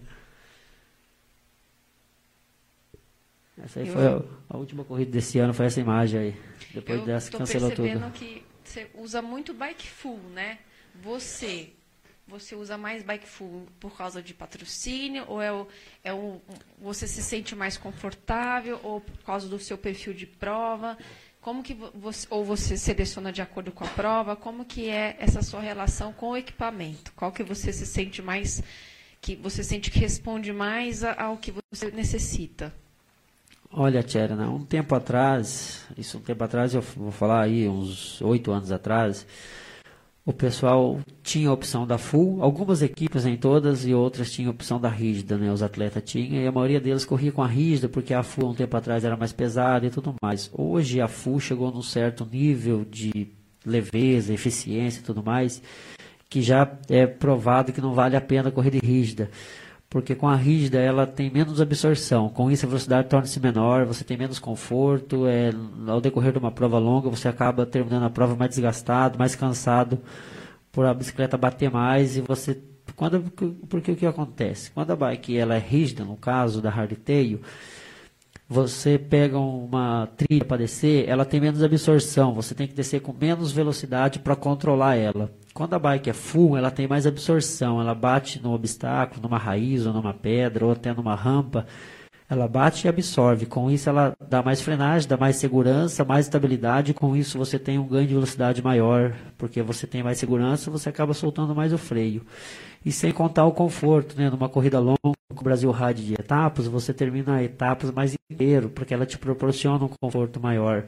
Essa aí Eu... foi a, a, última corrida desse ano, foi essa imagem aí. Depois Eu dessa cancelou tudo. Eu que você usa muito bike full, né? Você, você usa mais bike full por causa de patrocínio ou é o, é o você se sente mais confortável ou por causa do seu perfil de prova? Como que você, ou você seleciona de acordo com a prova? Como que é essa sua relação com o equipamento? Qual que você se sente mais, que você sente que responde mais ao que você necessita? Olha, Tcherna, um tempo atrás, isso um tempo atrás, eu vou falar aí, uns oito anos atrás, o pessoal tinha a opção da full, algumas equipes em todas e outras tinham a opção da rígida, né? Os atletas tinham e a maioria deles corria com a rígida porque a full um tempo atrás era mais pesada e tudo mais. Hoje a full chegou num certo nível de leveza, eficiência e tudo mais que já é provado que não vale a pena correr de rígida porque com a rígida ela tem menos absorção. Com isso a velocidade torna-se menor, você tem menos conforto. É, ao decorrer de uma prova longa, você acaba terminando a prova mais desgastado, mais cansado, por a bicicleta bater mais e você quando porque o que acontece? Quando a bike ela é rígida, no caso da hardtail, você pega uma trilha para descer, ela tem menos absorção, você tem que descer com menos velocidade para controlar ela. Quando a bike é full, ela tem mais absorção, ela bate no obstáculo, numa raiz ou numa pedra ou até numa rampa, ela bate e absorve. Com isso, ela dá mais frenagem, dá mais segurança, mais estabilidade. Com isso, você tem um ganho de velocidade maior, porque você tem mais segurança, você acaba soltando mais o freio. E sem contar o conforto, né? Numa corrida longa, com o Brasil Ride de etapas, você termina etapas mais inteiro, porque ela te proporciona um conforto maior.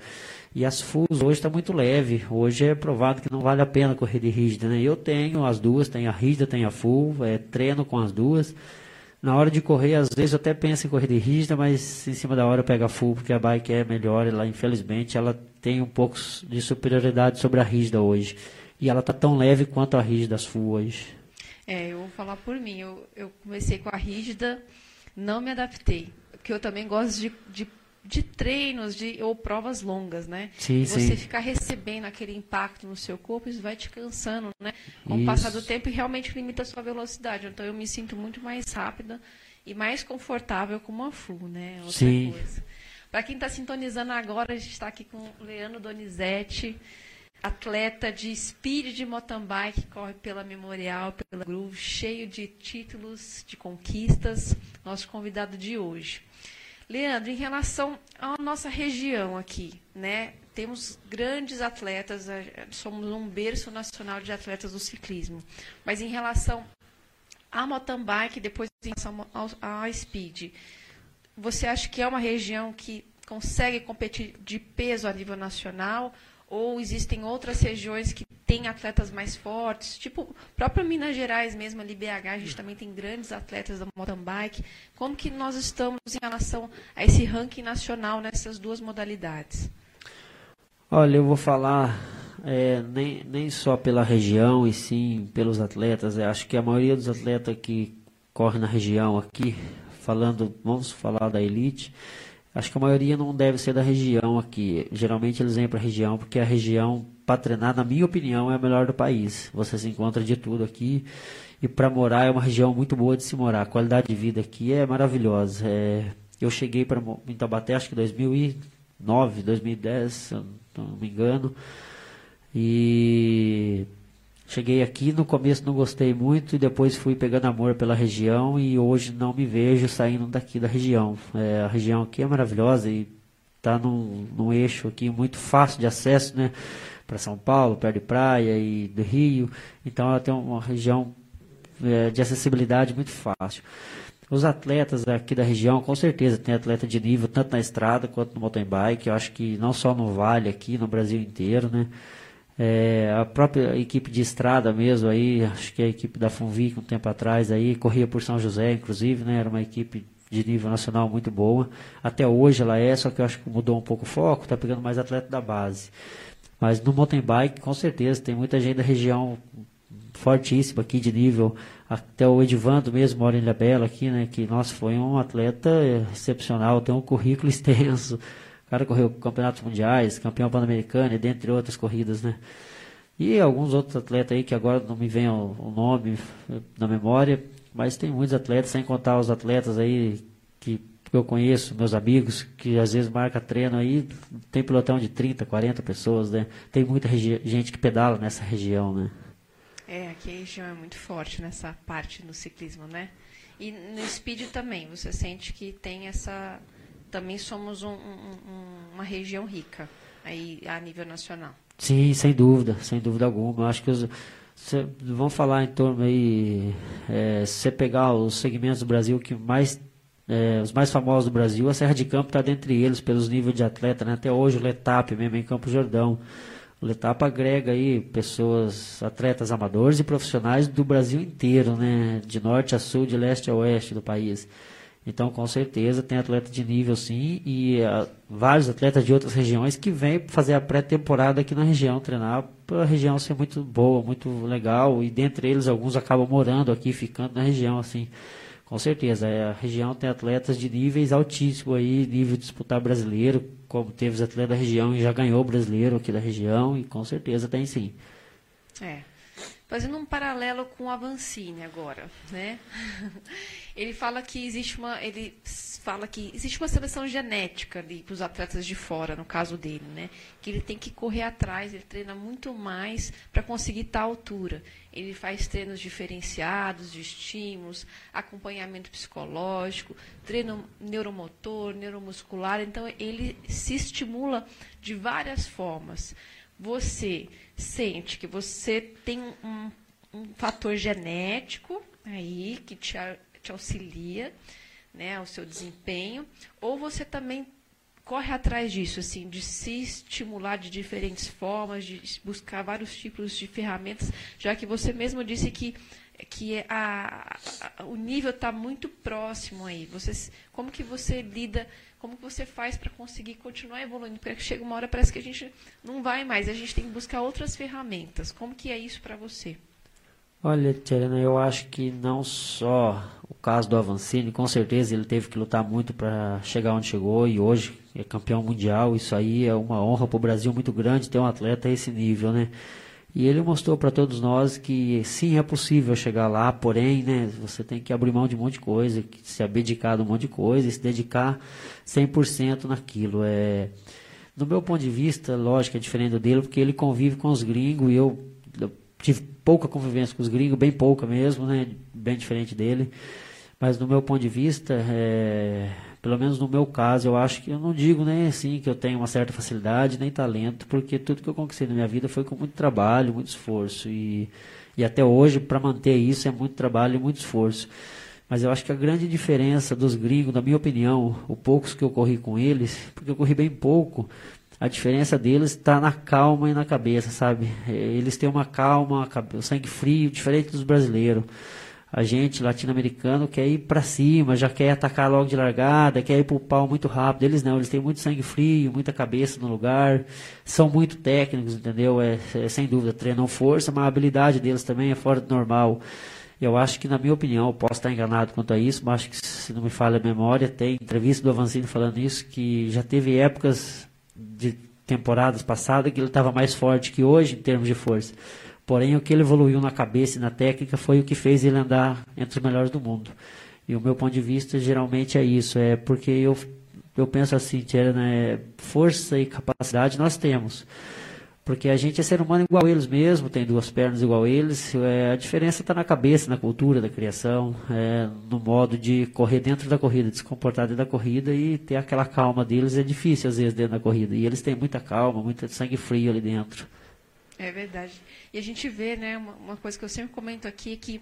E as fulls hoje está muito leve. Hoje é provado que não vale a pena correr de rígida, né? Eu tenho as duas, tenho a rígida, tenho a full, é, treino com as duas. Na hora de correr, às vezes eu até penso em correr de rígida, mas em cima da hora eu pego a full, porque a bike é melhor. Ela, infelizmente, ela tem um pouco de superioridade sobre a rígida hoje. E ela está tão leve quanto a rígida das full hoje. É, eu vou falar por mim. Eu, eu comecei com a rígida, não me adaptei. Porque eu também gosto de, de de treinos de, ou provas longas, né? Sim, você sim. ficar recebendo aquele impacto no seu corpo, isso vai te cansando, né? Com o passar do tempo e realmente limita a sua velocidade. Então eu me sinto muito mais rápida e mais confortável com uma full, né? Outra sim. coisa. Para quem está sintonizando agora, a gente está aqui com o Leandro Donizete, atleta de speed de mountain bike, corre pela Memorial, pela Groove, cheio de títulos, de conquistas, nosso convidado de hoje. Leandro, em relação à nossa região aqui, né? Temos grandes atletas, somos um berço nacional de atletas do ciclismo. Mas em relação à mountain bike, depois em relação ao speed, você acha que é uma região que consegue competir de peso a nível nacional? Ou existem outras regiões que têm atletas mais fortes? Tipo, própria Minas Gerais mesmo, ali BH, a gente também tem grandes atletas da mountain bike. Como que nós estamos em relação a esse ranking nacional nessas duas modalidades? Olha, eu vou falar é, nem, nem só pela região e sim pelos atletas. Eu acho que a maioria dos atletas que correm na região aqui, falando, vamos falar da elite, Acho que a maioria não deve ser da região aqui. Geralmente eles vêm para a região porque a região, para treinar, na minha opinião, é a melhor do país. Você se encontra de tudo aqui. E para morar é uma região muito boa de se morar. A qualidade de vida aqui é maravilhosa. É, eu cheguei para em acho que 2009, 2010, se eu não me engano. E Cheguei aqui, no começo não gostei muito e depois fui pegando amor pela região e hoje não me vejo saindo daqui da região. É, a região aqui é maravilhosa e está num, num eixo aqui muito fácil de acesso, né? Para São Paulo, perto de praia e do Rio. Então ela tem uma região é, de acessibilidade muito fácil. Os atletas aqui da região, com certeza, tem atleta de nível tanto na estrada quanto no mountain bike. Eu acho que não só no Vale aqui, no Brasil inteiro, né? É, a própria equipe de estrada mesmo aí, acho que a equipe da Funvic um tempo atrás aí, corria por São José, inclusive, né? Era uma equipe de nível nacional muito boa. Até hoje ela é, só que eu acho que mudou um pouco o foco, está pegando mais atleta da base. Mas no mountain bike, com certeza, tem muita gente da região fortíssima aqui de nível. Até o Edvando mesmo mora em aqui, né? Que, nossa, foi um atleta excepcional, tem um currículo extenso. O cara correu campeonatos mundiais, campeão pan-americano e dentre outras corridas, né? E alguns outros atletas aí que agora não me vem o, nome na memória, mas tem muitos atletas, sem contar os atletas aí que, eu conheço, meus amigos, que às vezes marca treino aí, tem pelotão de 30, 40 pessoas, né? Tem muita gente que pedala nessa região, né? É, aqui a região é muito forte nessa parte do ciclismo, né? E no speed também, você sente que tem essa também somos um, um, uma região rica aí a nível nacional. Sim, sem dúvida, sem dúvida alguma. Acho que vamos falar em torno aí, é, se você pegar os segmentos do Brasil que mais é, os mais famosos do Brasil, a Serra de Campo está dentre eles, pelos níveis de atleta, né? até hoje o Letap mesmo em Campo Jordão. O Letap agrega aí pessoas, atletas amadores e profissionais do Brasil inteiro, né? de norte a sul, de leste a oeste do país. Então, com certeza, tem atleta de nível sim e uh, vários atletas de outras regiões que vêm fazer a pré-temporada aqui na região, treinar para a região ser muito boa, muito legal e dentre eles alguns acabam morando aqui, ficando na região, assim. Com certeza, é, a região tem atletas de níveis altíssimos aí, nível de disputar brasileiro, como teve os atletas da região e já ganhou brasileiro aqui da região e com certeza tem sim. É. Fazendo um paralelo com o Avancini agora, né? Ele fala que existe uma, ele fala que existe uma seleção genética ali para os atletas de fora, no caso dele, né? Que ele tem que correr atrás, ele treina muito mais para conseguir tal altura. Ele faz treinos diferenciados de estímulos, acompanhamento psicológico, treino neuromotor, neuromuscular. Então ele se estimula de várias formas. Você sente que você tem um, um fator genético aí que te, te auxilia né, ao seu desempenho, ou você também corre atrás disso, assim, de se estimular de diferentes formas, de buscar vários tipos de ferramentas, já que você mesmo disse que que a, a, o nível está muito próximo aí. Você, como que você lida, como que você faz para conseguir continuar evoluindo? Porque chega uma hora parece que a gente não vai mais, a gente tem que buscar outras ferramentas. Como que é isso para você? Olha, Tcherena, eu acho que não só o caso do Avancini, com certeza ele teve que lutar muito para chegar onde chegou e hoje é campeão mundial. Isso aí é uma honra para o Brasil muito grande ter um atleta a esse nível, né? E ele mostrou para todos nós que sim, é possível chegar lá, porém, né, você tem que abrir mão de um monte de coisa, se abdicar de um monte de coisa e se dedicar 100% naquilo. É, do meu ponto de vista, lógico, é diferente dele, porque ele convive com os gringos e eu, eu tive pouca convivência com os gringos, bem pouca mesmo, né, bem diferente dele. Mas do meu ponto de vista, é, pelo menos no meu caso, eu acho que eu não digo nem assim que eu tenho uma certa facilidade, nem talento, porque tudo que eu conquistei na minha vida foi com muito trabalho, muito esforço. E, e até hoje, para manter isso, é muito trabalho e muito esforço. Mas eu acho que a grande diferença dos gringos, na minha opinião, o poucos que eu corri com eles, porque eu corri bem pouco, a diferença deles está na calma e na cabeça, sabe? Eles têm uma calma, o sangue frio, diferente dos brasileiros a gente latino-americano quer ir para cima, já quer atacar logo de largada, quer ir pro pau muito rápido. Eles não, eles têm muito sangue frio, muita cabeça no lugar, são muito técnicos, entendeu? É, é sem dúvida, treinam força, mas a habilidade deles também é fora do normal. Eu acho que, na minha opinião, posso estar enganado quanto a isso, mas acho que, se não me falha a memória, tem entrevista do Avancini falando isso, que já teve épocas de temporadas passadas que ele estava mais forte que hoje em termos de força. Porém, o que ele evoluiu na cabeça e na técnica foi o que fez ele andar entre os melhores do mundo. E o meu ponto de vista geralmente é isso, é porque eu, eu penso assim, Tia, né, força e capacidade nós temos. Porque a gente é ser humano igual eles mesmo, tem duas pernas igual eles. É, a diferença está na cabeça, na cultura da criação, é, no modo de correr dentro da corrida, de se comportar dentro da corrida e ter aquela calma deles é difícil às vezes dentro da corrida. E eles têm muita calma, muito sangue frio ali dentro. É verdade. E a gente vê, né, uma, uma, coisa que eu sempre comento aqui, é que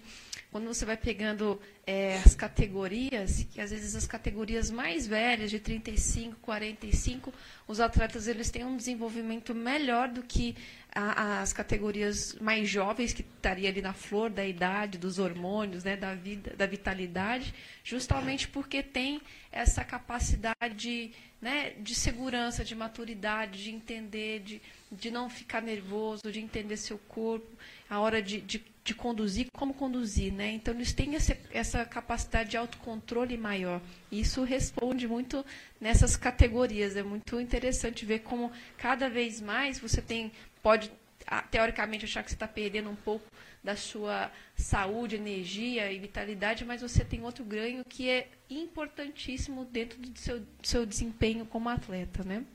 quando você vai pegando é, as categorias, que às vezes as categorias mais velhas, de 35, 45, os atletas eles têm um desenvolvimento melhor do que a, as categorias mais jovens, que estaria ali na flor da idade, dos hormônios, né, da vida, da vitalidade, justamente porque tem essa capacidade né, de segurança, de maturidade, de entender, de, de não ficar nervoso, de entender seu corpo, a hora de, de, de conduzir, como conduzir. Né? Então, eles têm essa, essa capacidade de autocontrole maior. E isso responde muito nessas categorias. É muito interessante ver como cada vez mais você tem pode ah, teoricamente achar que você está perdendo um pouco da sua saúde, energia e vitalidade, mas você tem outro ganho que é importantíssimo dentro do seu, do seu desempenho como atleta, né?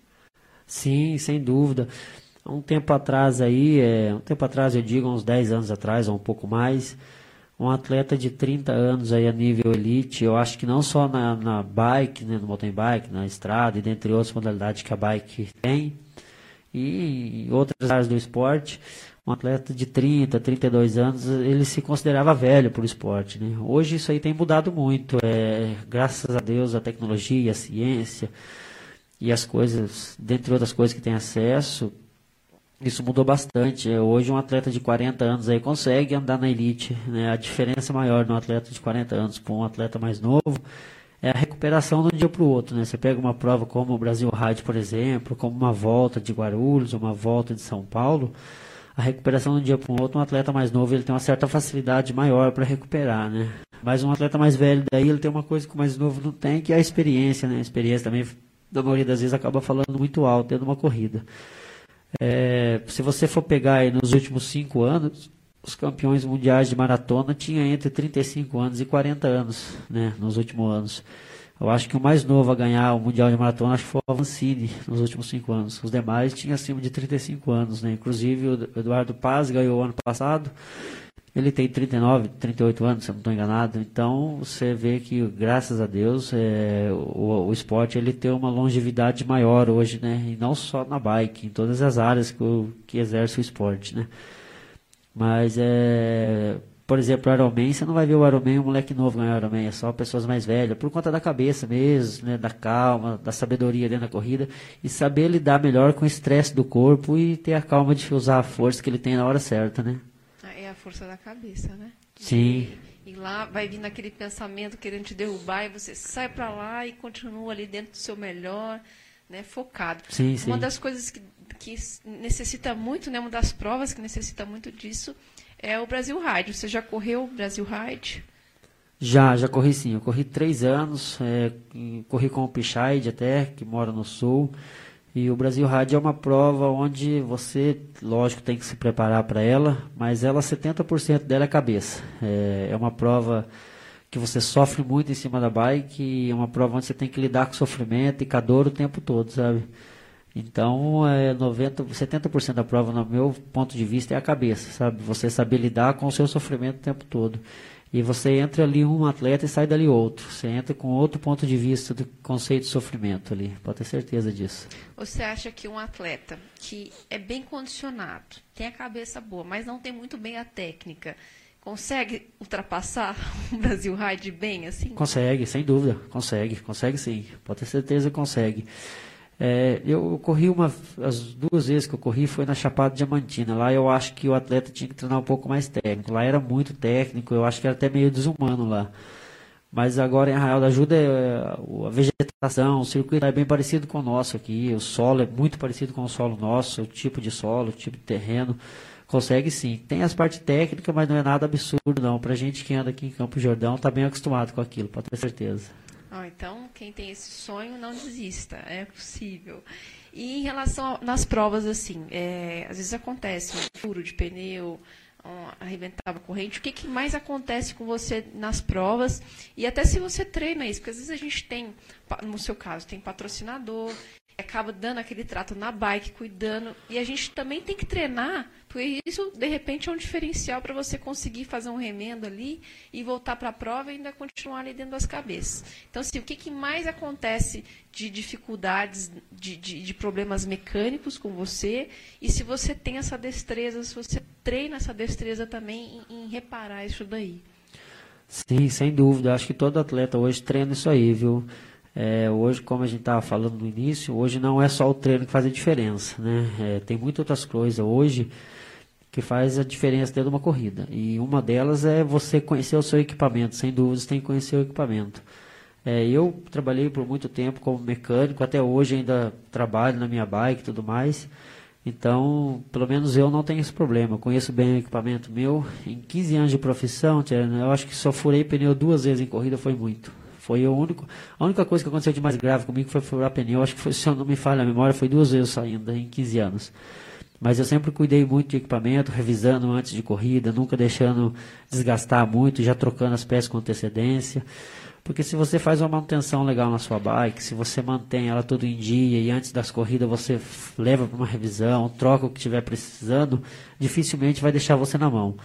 Sim, sem dúvida. Um tempo atrás aí, é, um tempo atrás eu digo, uns 10 anos atrás, ou um pouco mais, um atleta de 30 anos aí a nível elite, eu acho que não só na, na bike, né, no mountain bike, na estrada e dentre outras modalidades que a bike tem, e outras áreas do esporte, um atleta de 30, 32 anos, ele se considerava velho para o esporte. Né? Hoje isso aí tem mudado muito. É, graças a Deus a tecnologia, a ciência e as coisas, dentre outras coisas que tem acesso, isso mudou bastante. É, hoje um atleta de 40 anos aí consegue andar na elite. Né? A diferença maior de um atleta de 40 anos para um atleta mais novo é a recuperação de um dia para o outro. Né? Você pega uma prova como o Brasil Ride, por exemplo, como uma volta de Guarulhos, uma volta de São Paulo, a recuperação de um dia para o outro, um atleta mais novo ele tem uma certa facilidade maior para recuperar, né? Mas um atleta mais velho daí ele tem uma coisa que o mais novo não tem, que é a experiência, né? A experiência também, na maioria das vezes, acaba falando muito alto de uma corrida. É, se você for pegar aí nos últimos cinco anos, os campeões mundiais de maratona tinham entre 35 anos e 40 anos, né, nos últimos anos. Eu acho que o mais novo a ganhar o Mundial de Maratona acho que foi o Avancini nos últimos cinco anos. Os demais tinham acima de 35 anos, né? Inclusive o Eduardo Paz ganhou ano passado. Ele tem 39, 38 anos, se eu não estou enganado. Então você vê que, graças a Deus, é, o, o, esporte ele tem uma longevidade maior hoje, né? E não só na bike, em todas as áreas que, que exerce o esporte, né? Mas é, por exemplo, o Ironman, você não vai ver o Ironman um moleque novo ganhar o Ironman, é só pessoas mais velhas, por conta da cabeça mesmo, né, da calma, da sabedoria dentro da corrida, e saber lidar melhor com o estresse do corpo e ter a calma de usar a força que ele tem na hora certa, né? Força da cabeça, né? Sim. E, e lá vai vir aquele pensamento querendo te derrubar, e você sai para lá e continua ali dentro do seu melhor, né, focado. Sim, sim. Uma das coisas que, que necessita muito, né, uma das provas que necessita muito disso é o Brasil Ride. Você já correu o Brasil Ride? Já, já corri sim. Eu corri três anos, é, corri com o Pichaide até, que mora no sul. E o Brasil Ride é uma prova onde você, lógico, tem que se preparar para ela, mas ela, 70% dela é cabeça. É, é uma prova que você sofre muito em cima da bike, é uma prova onde você tem que lidar com sofrimento e com a dor o tempo todo, sabe? Então, é 90, 70% da prova, no meu ponto de vista, é a cabeça, sabe? Você saber lidar com o seu sofrimento o tempo todo. E você entra ali um atleta e sai dali outro. Você entra com outro ponto de vista do conceito de sofrimento ali. Pode ter certeza disso. Você acha que um atleta que é bem condicionado, tem a cabeça boa, mas não tem muito bem a técnica, consegue ultrapassar o Brasil Ride bem assim? Consegue, sem dúvida. Consegue, consegue sim. Pode ter certeza que consegue. É, eu corri uma, as duas vezes que eu corri foi na Chapada Diamantina. Lá eu acho que o atleta tinha que treinar um pouco mais técnico. Lá era muito técnico, eu acho que era até meio desumano lá. Mas agora em Arraial da Ajuda é, a vegetação, o circuito é bem parecido com o nosso aqui. O solo é muito parecido com o solo nosso, o tipo de solo, o tipo de terreno. Consegue sim. Tem as partes técnicas, mas não é nada absurdo não. Pra gente que anda aqui em Campo Jordão, tá bem acostumado com aquilo, pode ter certeza. Ah, então, quem tem esse sonho, não desista, é possível. E em relação a, nas provas, assim, é, às vezes acontece um furo de pneu, um, arrebentar a corrente. O que, que mais acontece com você nas provas? E até se você treina isso, porque às vezes a gente tem, no seu caso, tem patrocinador, acaba dando aquele trato na bike, cuidando. E a gente também tem que treinar, porque isso, de repente, é um diferencial para você conseguir fazer um remendo ali e voltar para a prova e ainda continuar ali dentro das cabeças. Então, assim, o que, que mais acontece de dificuldades, de, de, de problemas mecânicos com você? E se você tem essa destreza, se você treina essa destreza também em, em reparar isso daí? Sim, sem dúvida. Acho que todo atleta hoje treina isso aí, viu? É, hoje, como a gente estava falando no início, hoje não é só o treino que faz a diferença, né? É, tem muitas outras coisas hoje que faz a diferença dentro de uma corrida. E uma delas é você conhecer o seu equipamento. Sem dúvidas, tem que conhecer o equipamento. É, eu trabalhei por muito tempo como mecânico, até hoje ainda trabalho na minha bike e tudo mais. Então, pelo menos eu não tenho esse problema. Eu conheço bem o equipamento meu. Em 15 anos de profissão, eu acho que só furei pneu duas vezes em corrida, foi muito. Foi o único, a única coisa que aconteceu de mais grave comigo foi furar pneu. Acho que foi, se eu não me falha a memória, foi duas vezes saindo em 15 anos. Mas eu sempre cuidei muito de equipamento, revisando antes de corrida, nunca deixando desgastar muito, já trocando as peças com antecedência. Porque se você faz uma manutenção legal na sua bike, se você mantém ela tudo em dia e antes das corridas você leva para uma revisão, troca o que estiver precisando, dificilmente vai deixar você na mão.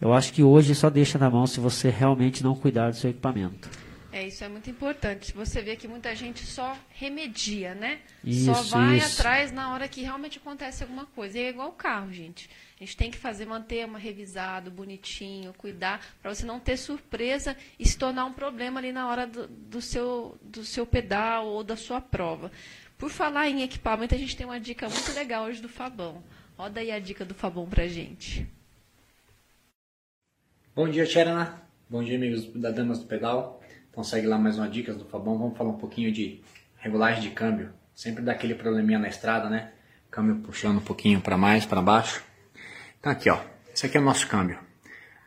Eu acho que hoje só deixa na mão se você realmente não cuidar do seu equipamento. É, isso é muito importante. Você vê que muita gente só remedia, né? Isso, só vai isso. atrás na hora que realmente acontece alguma coisa. E é igual o carro, gente. A gente tem que fazer, manter uma revisado, bonitinho, cuidar, para você não ter surpresa e se tornar um problema ali na hora do, do, seu, do seu pedal ou da sua prova. Por falar em equipamento, a gente tem uma dica muito legal hoje do Fabão. Roda aí a dica do Fabão pra gente. Bom dia, Tcherana. Bom dia, amigos da Damas do Pedal. Então segue lá mais uma dicas do Fabão. Vamos falar um pouquinho de regulagem de câmbio. Sempre dá aquele probleminha na estrada, né? Câmbio puxando um pouquinho para mais, para baixo. Então aqui, ó. Esse aqui é o nosso câmbio.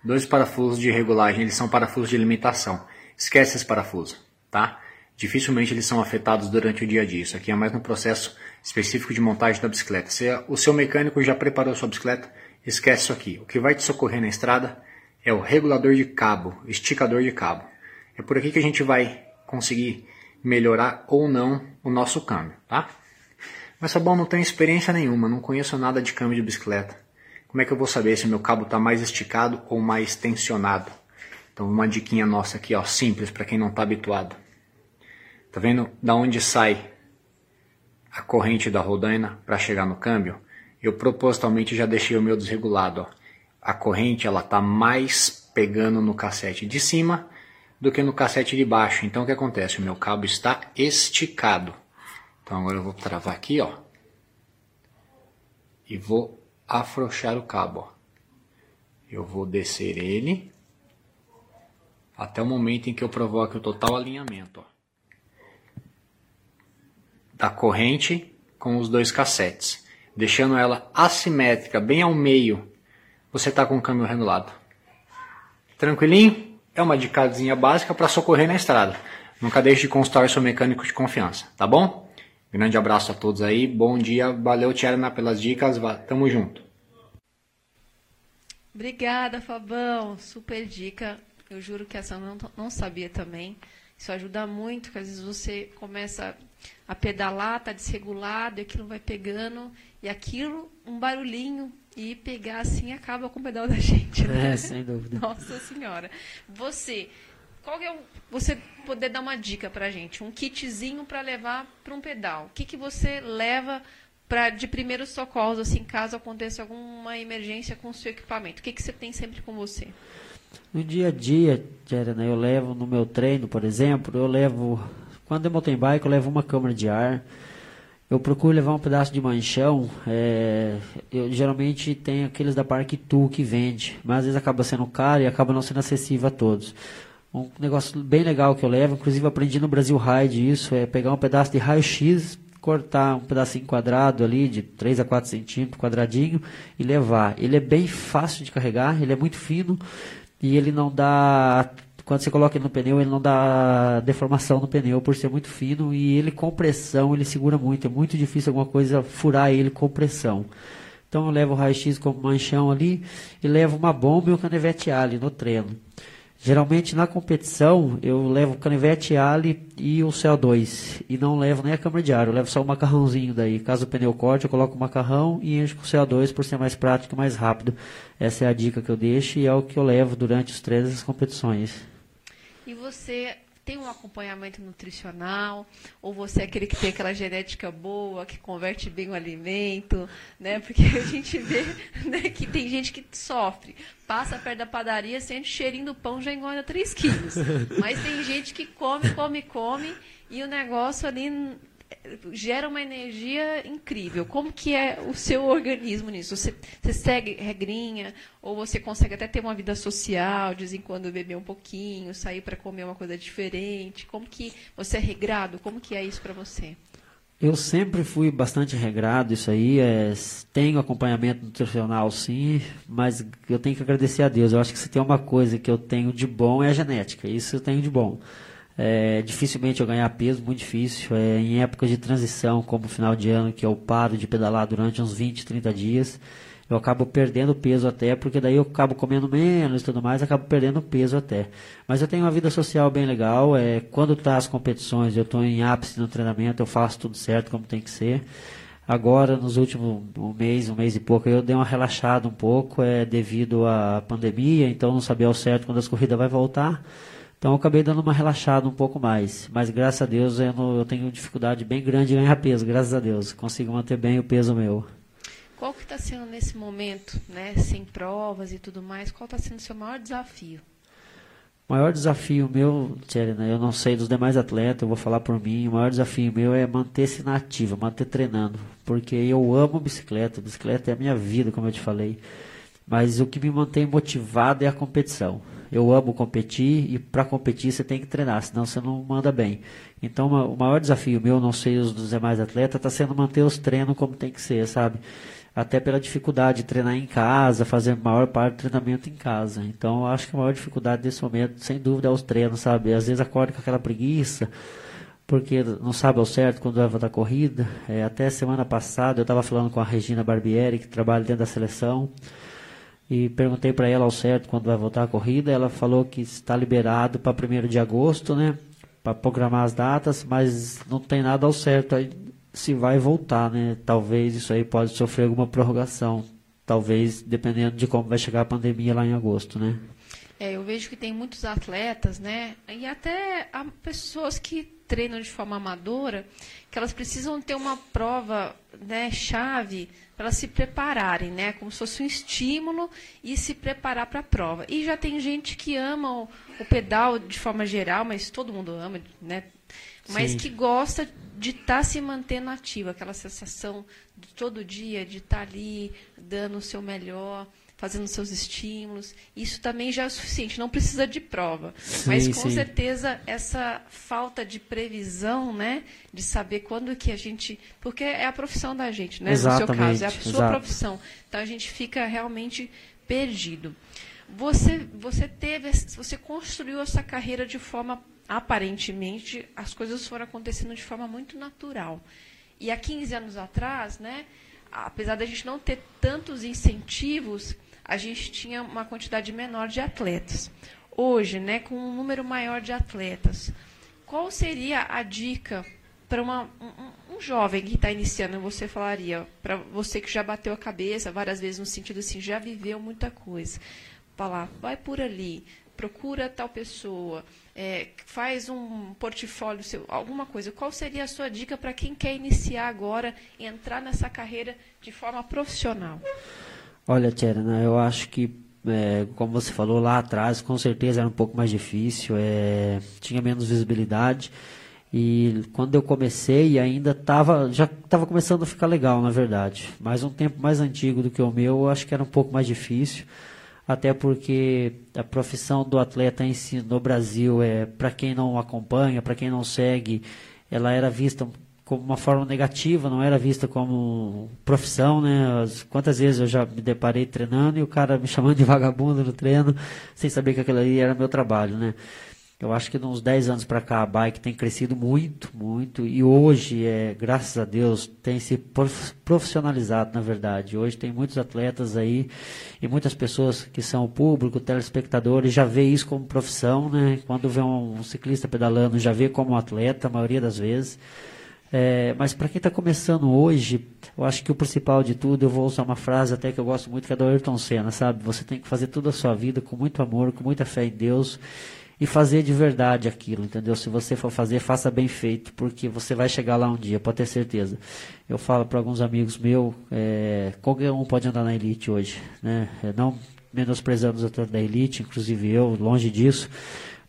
Dois parafusos de regulagem, eles são parafusos de alimentação. Esquece esse parafuso, tá? Dificilmente eles são afetados durante o dia a dia. Isso aqui é mais no processo específico de montagem da bicicleta. Se o seu mecânico já preparou sua bicicleta, esquece isso aqui. O que vai te socorrer na estrada é o regulador de cabo, esticador de cabo. É por aqui que a gente vai conseguir melhorar ou não o nosso câmbio, tá? Mas Sabão não tenho experiência nenhuma, não conheço nada de câmbio de bicicleta. Como é que eu vou saber se meu cabo está mais esticado ou mais tensionado? Então uma diquinha nossa aqui, ó, simples para quem não está habituado. Tá vendo da onde sai a corrente da rodaina para chegar no câmbio? Eu propositalmente já deixei o meu desregulado, ó. A corrente ela tá mais pegando no cassete de cima do que no cassete de baixo. Então o que acontece? O meu cabo está esticado. Então agora eu vou travar aqui, ó. E vou afrouxar o cabo, ó. Eu vou descer ele até o momento em que eu provoque o total alinhamento, ó. Da corrente com os dois cassetes, deixando ela assimétrica, bem ao meio. Você está com o câmbio regulado. Tranquilinho? É uma dicasinha básica para socorrer na estrada. Nunca deixe de consultar seu mecânico de confiança, tá bom? Grande abraço a todos aí, bom dia, valeu Tcherna pelas dicas, tamo junto. Obrigada, Fabão, super dica. Eu juro que essa eu não, não sabia também. Isso ajuda muito, porque às vezes você começa a pedalar, tá desregulado, e aquilo vai pegando, e aquilo, um barulhinho, e pegar assim acaba com o pedal da gente. Né? É, sem dúvida. Nossa senhora. Você, qual é o, você poder dar uma dica pra gente, um kitzinho para levar para um pedal. O que, que você leva para de primeiros socorros, assim, caso aconteça alguma emergência com o seu equipamento? O que, que você tem sempre com você? No dia a dia, Jerena, eu levo no meu treino, por exemplo, eu levo. Quando eu mountain bike, eu levo uma câmara de ar. Eu procuro levar um pedaço de manchão. É, eu geralmente tenho aqueles da Parque Tu que vende, mas às vezes acaba sendo caro e acaba não sendo acessível a todos. Um negócio bem legal que eu levo, inclusive aprendi no Brasil Ride isso, é pegar um pedaço de raio-x, cortar um pedacinho quadrado ali, de 3 a 4 centímetros, quadradinho, e levar. Ele é bem fácil de carregar, ele é muito fino e ele não dá quando você coloca ele no pneu, ele não dá deformação no pneu por ser muito fino e ele com pressão, ele segura muito. É muito difícil alguma coisa furar ele com pressão. Então eu levo o raio-x como manchão ali e levo uma bomba e um canivete ali no treino. Geralmente na competição eu levo o canivete Ali e o CO2 e não levo nem a câmara de ar, eu levo só o macarrãozinho daí. Caso o pneu corte, eu coloco o macarrão e encho com CO2 por ser mais prático e mais rápido. Essa é a dica que eu deixo e é o que eu levo durante os treinos das competições. E você tem um acompanhamento nutricional, ou você é aquele que tem aquela genética boa, que converte bem o alimento, né? Porque a gente vê né, que tem gente que sofre, passa perto da padaria, sente cheirinho do pão, já engorda 3 quilos. Mas tem gente que come, come, come, e o negócio ali gera uma energia incrível. Como que é o seu organismo nisso? Você, você segue regrinha ou você consegue até ter uma vida social, de vez em quando beber um pouquinho, sair para comer uma coisa diferente? Como que você é regrado? Como que é isso para você? Eu sempre fui bastante regrado, isso aí. É, tenho acompanhamento nutricional, sim, mas eu tenho que agradecer a Deus. Eu acho que se tem uma coisa que eu tenho de bom é a genética. Isso eu tenho de bom. É, dificilmente eu ganhar peso, muito difícil. É, em épocas de transição, como final de ano, que eu paro de pedalar durante uns 20, 30 dias, eu acabo perdendo peso até, porque daí eu acabo comendo menos e tudo mais, acabo perdendo peso até. Mas eu tenho uma vida social bem legal. É, quando tá as competições, eu estou em ápice no treinamento, eu faço tudo certo como tem que ser. Agora, nos últimos um mês, um mês e pouco, eu dei uma relaxada um pouco, é devido à pandemia, então não sabia ao certo quando as corridas vai voltar. Então eu acabei dando uma relaxada um pouco mais. Mas graças a Deus eu, não, eu tenho dificuldade bem grande de ganhar peso, graças a Deus. Consigo manter bem o peso meu. Qual que está sendo nesse momento, né, sem provas e tudo mais, qual está sendo o seu maior desafio? O maior desafio meu, Tcherina, eu não sei dos demais atletas, eu vou falar por mim, o maior desafio meu é manter-se na ativa, manter treinando, porque eu amo bicicleta, bicicleta é a minha vida, como eu te falei, mas o que me mantém motivado é a competição eu amo competir e para competir você tem que treinar, senão você não manda bem. Então o maior desafio meu, não sei os dos demais atletas, está sendo manter os treinos como tem que ser, sabe? Até pela dificuldade de treinar em casa, fazer a maior parte do treinamento em casa. Então acho que a maior dificuldade desse momento, sem dúvida, é os treinos, sabe? Às vezes acorda com aquela preguiça, porque não sabe ao certo quando vai voltar a corrida. É, até semana passada eu estava falando com a Regina Barbieri, que trabalha dentro da seleção. E perguntei para ela ao certo quando vai voltar a corrida. Ela falou que está liberado para 1 de agosto, né? Para programar as datas, mas não tem nada ao certo aí se vai voltar, né? Talvez isso aí pode sofrer alguma prorrogação. Talvez dependendo de como vai chegar a pandemia lá em agosto, né? É, eu vejo que tem muitos atletas, né? E até pessoas que treinam de forma amadora, que elas precisam ter uma prova, né, chave para elas se prepararem, né? Como se fosse um estímulo e se preparar para a prova. E já tem gente que ama o, o, pedal de forma geral, mas todo mundo ama, né? Mas Sim. que gosta de estar tá se mantendo ativo, aquela sensação de todo dia de estar tá ali dando o seu melhor fazendo seus estímulos. Isso também já é o suficiente, não precisa de prova. Sim, Mas com sim. certeza essa falta de previsão, né, de saber quando que a gente, porque é a profissão da gente, né, Exatamente, no seu caso, é a sua exato. profissão. Então a gente fica realmente perdido. Você você teve, você construiu essa carreira de forma aparentemente as coisas foram acontecendo de forma muito natural. E há 15 anos atrás, né, apesar da gente não ter tantos incentivos, a gente tinha uma quantidade menor de atletas. Hoje, né, com um número maior de atletas, qual seria a dica para um, um, jovem que está iniciando, você falaria, para você que já bateu a cabeça várias vezes no sentido assim, já viveu muita coisa, falar, vai por ali, procura tal pessoa, é, faz um portfólio seu, alguma coisa. Qual seria a sua dica para quem quer iniciar agora, entrar nessa carreira de forma profissional? Olha, Tcherna, eu acho que, é, como você falou lá atrás, com certeza era um pouco mais difícil, é, tinha menos visibilidade. E quando eu comecei, ainda estava já estava começando a ficar legal, na verdade. Mas um tempo mais antigo do que o meu, eu acho que era um pouco mais difícil. Até porque a profissão do atleta em si no Brasil, é para quem não acompanha, para quem não segue, ela era vista como uma forma negativa, não era vista como profissão, né? Quantas vezes eu já me deparei treinando e o cara me chamando de vagabundo no treino, sem saber que aquilo ali era meu trabalho, né? Eu acho que uns 10 anos para cá a bike tem crescido muito, muito, e hoje, é, graças a Deus, tem se profissionalizado, na verdade. Hoje tem muitos atletas aí e muitas pessoas que são público, telespectadores, já vê isso como profissão, né? Quando vê um ciclista pedalando, já vê como atleta, a maioria das vezes. É, mas para quem está começando hoje, eu acho que o principal de tudo, eu vou usar uma frase até que eu gosto muito, que é do Ayrton Senna, sabe? Você tem que fazer toda a sua vida com muito amor, com muita fé em Deus e fazer de verdade aquilo, entendeu? Se você for fazer, faça bem feito, porque você vai chegar lá um dia, pode ter certeza. Eu falo para alguns amigos meus, é, qualquer um pode andar na elite hoje, né? É, não menosprezando os atores da elite, inclusive eu, longe disso,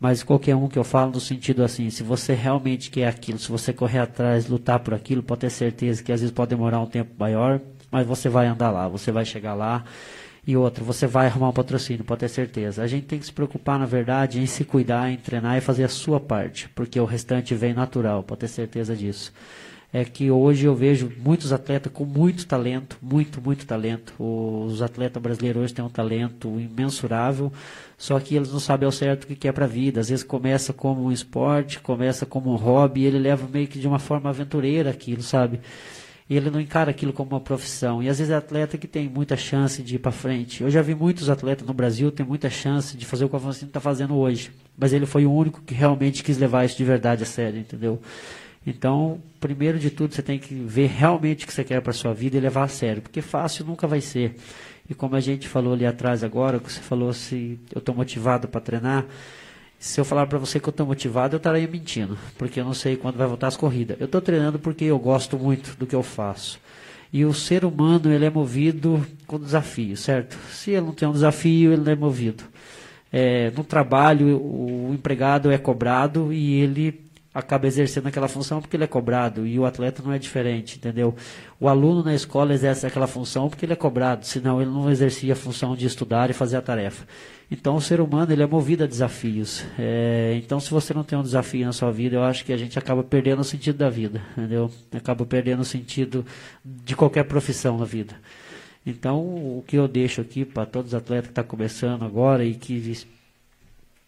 mas qualquer um que eu falo no sentido assim, se você realmente quer aquilo, se você correr atrás, lutar por aquilo, pode ter certeza que às vezes pode demorar um tempo maior, mas você vai andar lá, você vai chegar lá. E outra, você vai arrumar um patrocínio, pode ter certeza. A gente tem que se preocupar, na verdade, em se cuidar, em treinar e fazer a sua parte, porque o restante vem natural, pode ter certeza disso é que hoje eu vejo muitos atletas com muito talento, muito, muito talento. Os atletas brasileiros hoje têm um talento imensurável, só que eles não sabem ao certo o que é para a vida. Às vezes começa como um esporte, começa como um hobby, e ele leva meio que de uma forma aventureira aquilo, sabe? E ele não encara aquilo como uma profissão. E às vezes é atleta que tem muita chance de ir para frente. Eu já vi muitos atletas no Brasil tem muita chance de fazer o que o Afonso está fazendo hoje. Mas ele foi o único que realmente quis levar isso de verdade a sério, entendeu? Então, primeiro de tudo, você tem que ver realmente o que você quer para sua vida e levar a sério, porque fácil nunca vai ser. E como a gente falou ali atrás agora, que você falou se eu estou motivado para treinar, se eu falar para você que eu estou motivado, eu estaria mentindo, porque eu não sei quando vai voltar as corridas. Eu estou treinando porque eu gosto muito do que eu faço. E o ser humano, ele é movido com desafio, certo? Se ele não tem um desafio, ele não é movido. É, no trabalho, o empregado é cobrado e ele acaba exercendo aquela função porque ele é cobrado e o atleta não é diferente, entendeu? O aluno na escola exerce aquela função porque ele é cobrado, senão ele não exercia a função de estudar e fazer a tarefa. Então o ser humano ele é movido a desafios. É, então se você não tem um desafio na sua vida, eu acho que a gente acaba perdendo o sentido da vida, entendeu? Acaba perdendo o sentido de qualquer profissão na vida. Então o que eu deixo aqui para todos os atletas que estão tá começando agora e que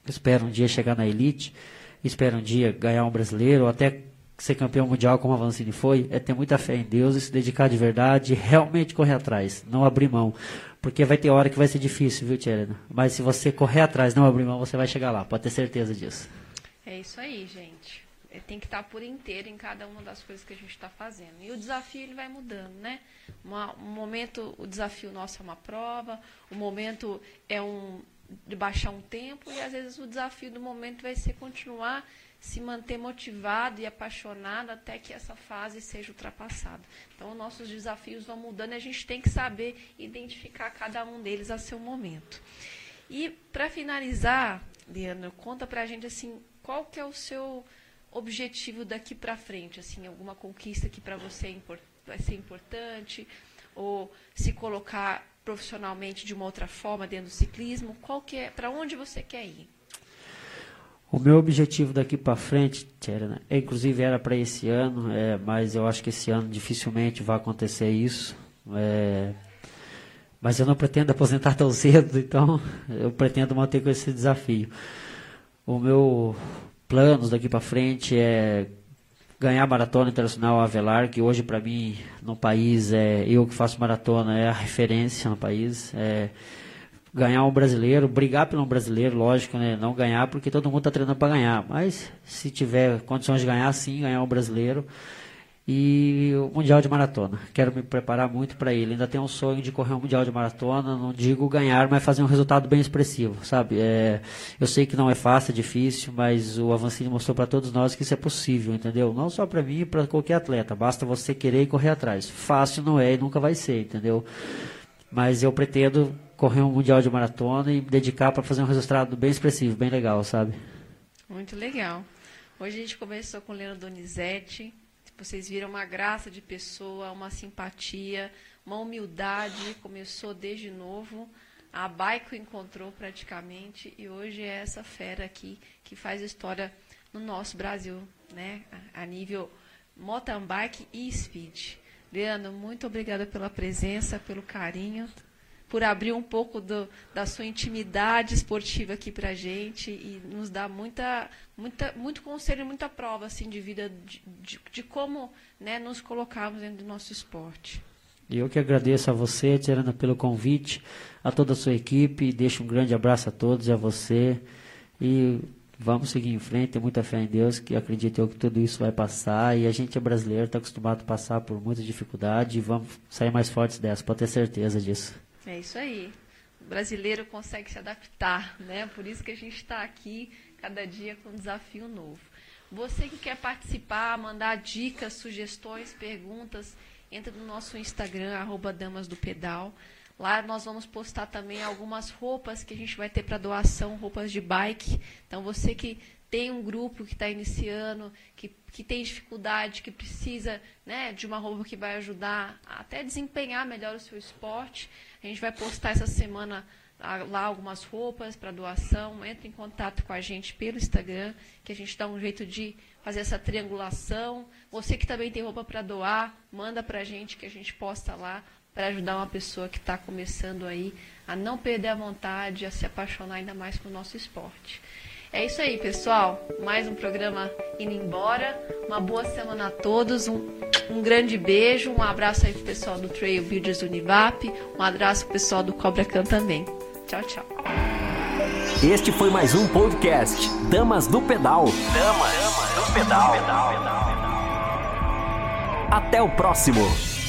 esperam um dia chegar na elite espera um dia ganhar um brasileiro, ou até ser campeão mundial como a Vancini foi, é ter muita fé em Deus e se dedicar de verdade, realmente correr atrás, não abrir mão. Porque vai ter hora que vai ser difícil, viu, Tcherena? Mas se você correr atrás, não abrir mão, você vai chegar lá, pode ter certeza disso. É isso aí, gente. É, tem que estar por inteiro em cada uma das coisas que a gente está fazendo. E o desafio ele vai mudando, né? Uma, um momento o desafio nosso é uma prova, o momento é um de baixar um tempo e às vezes o desafio do momento vai ser continuar se manter motivado e apaixonado até que essa fase seja ultrapassada. Então, nossos desafios vão mudando e a gente tem que saber identificar cada um deles a seu momento. E, para finalizar, Leandro, conta para a gente assim, qual que é o seu objetivo daqui para frente? Assim, alguma conquista que para você é vai ser importante? Ou se colocar profissionalmente de uma outra forma dentro do ciclismo? Qual que é, para onde você quer ir? O meu objetivo daqui para frente, Tcherna, é, inclusive era para esse ano, é, mas eu acho que esse ano dificilmente vai acontecer isso. É, mas eu não pretendo aposentar tão cedo, então eu pretendo manter com esse desafio. O meu planos daqui para frente é ganhar a maratona internacional Avelar, que hoje para mim no país é eu que faço maratona é a referência no país. É, ganhar um brasileiro, brigar pelo um brasileiro, lógico, né? Não ganhar porque todo mundo está treinando para ganhar, mas se tiver condições de ganhar, sim, ganhar um brasileiro. E o Mundial de Maratona. Quero me preparar muito para ele. Ainda tenho um sonho de correr um Mundial de Maratona. Não digo ganhar, mas fazer um resultado bem expressivo, sabe? É, eu sei que não é fácil, é difícil, mas o Avancini mostrou para todos nós que isso é possível, entendeu? Não só para mim, para qualquer atleta. Basta você querer e correr atrás. Fácil não é e nunca vai ser, entendeu? Mas eu pretendo correr um mundial de maratona e me dedicar para fazer um resultado bem expressivo, bem legal, sabe? Muito legal. Hoje a gente conversou com Leandro Donizete. Vocês viram uma graça de pessoa, uma simpatia, uma humildade. Começou desde novo. A bike o encontrou praticamente e hoje é essa fera aqui que faz história no nosso Brasil, né? A nível mountain bike e speed. Leandro, muito obrigada pela presença, pelo carinho por abrir um pouco do, da sua intimidade esportiva aqui para a gente e nos dar muita, muita, muito conselho, muita prova assim, de vida, de, de, de como né, nos colocarmos dentro do nosso esporte. Eu que agradeço a você, Tirana, pelo convite, a toda a sua equipe, deixo um grande abraço a todos e a você. E vamos seguir em frente, ter muita fé em Deus, que acredito eu que tudo isso vai passar. E a gente é brasileiro, está acostumado a passar por muita dificuldade e vamos sair mais fortes dessa, pode ter certeza disso. É isso aí. O brasileiro consegue se adaptar, né? Por isso que a gente está aqui cada dia com um desafio novo. Você que quer participar, mandar dicas, sugestões, perguntas, entra no nosso Instagram, arroba Damas do Pedal. Lá nós vamos postar também algumas roupas que a gente vai ter para doação, roupas de bike. Então você que tem um grupo que está iniciando, que, que tem dificuldade, que precisa né, de uma roupa que vai ajudar a até desempenhar melhor o seu esporte, a gente vai postar essa semana lá algumas roupas para doação. Entre em contato com a gente pelo Instagram, que a gente dá um jeito de fazer essa triangulação. Você que também tem roupa para doar, manda para a gente que a gente posta lá para ajudar uma pessoa que está começando aí a não perder a vontade, a se apaixonar ainda mais pelo nosso esporte. É isso aí, pessoal. Mais um programa indo embora. Uma boa semana a todos. Um, um grande beijo. Um abraço aí pro pessoal do Trail Builders Univap. Um abraço pro pessoal do Cobra Can também. Tchau, tchau. Este foi mais um podcast Damas do Pedal. Damas do Pedal. Até o próximo.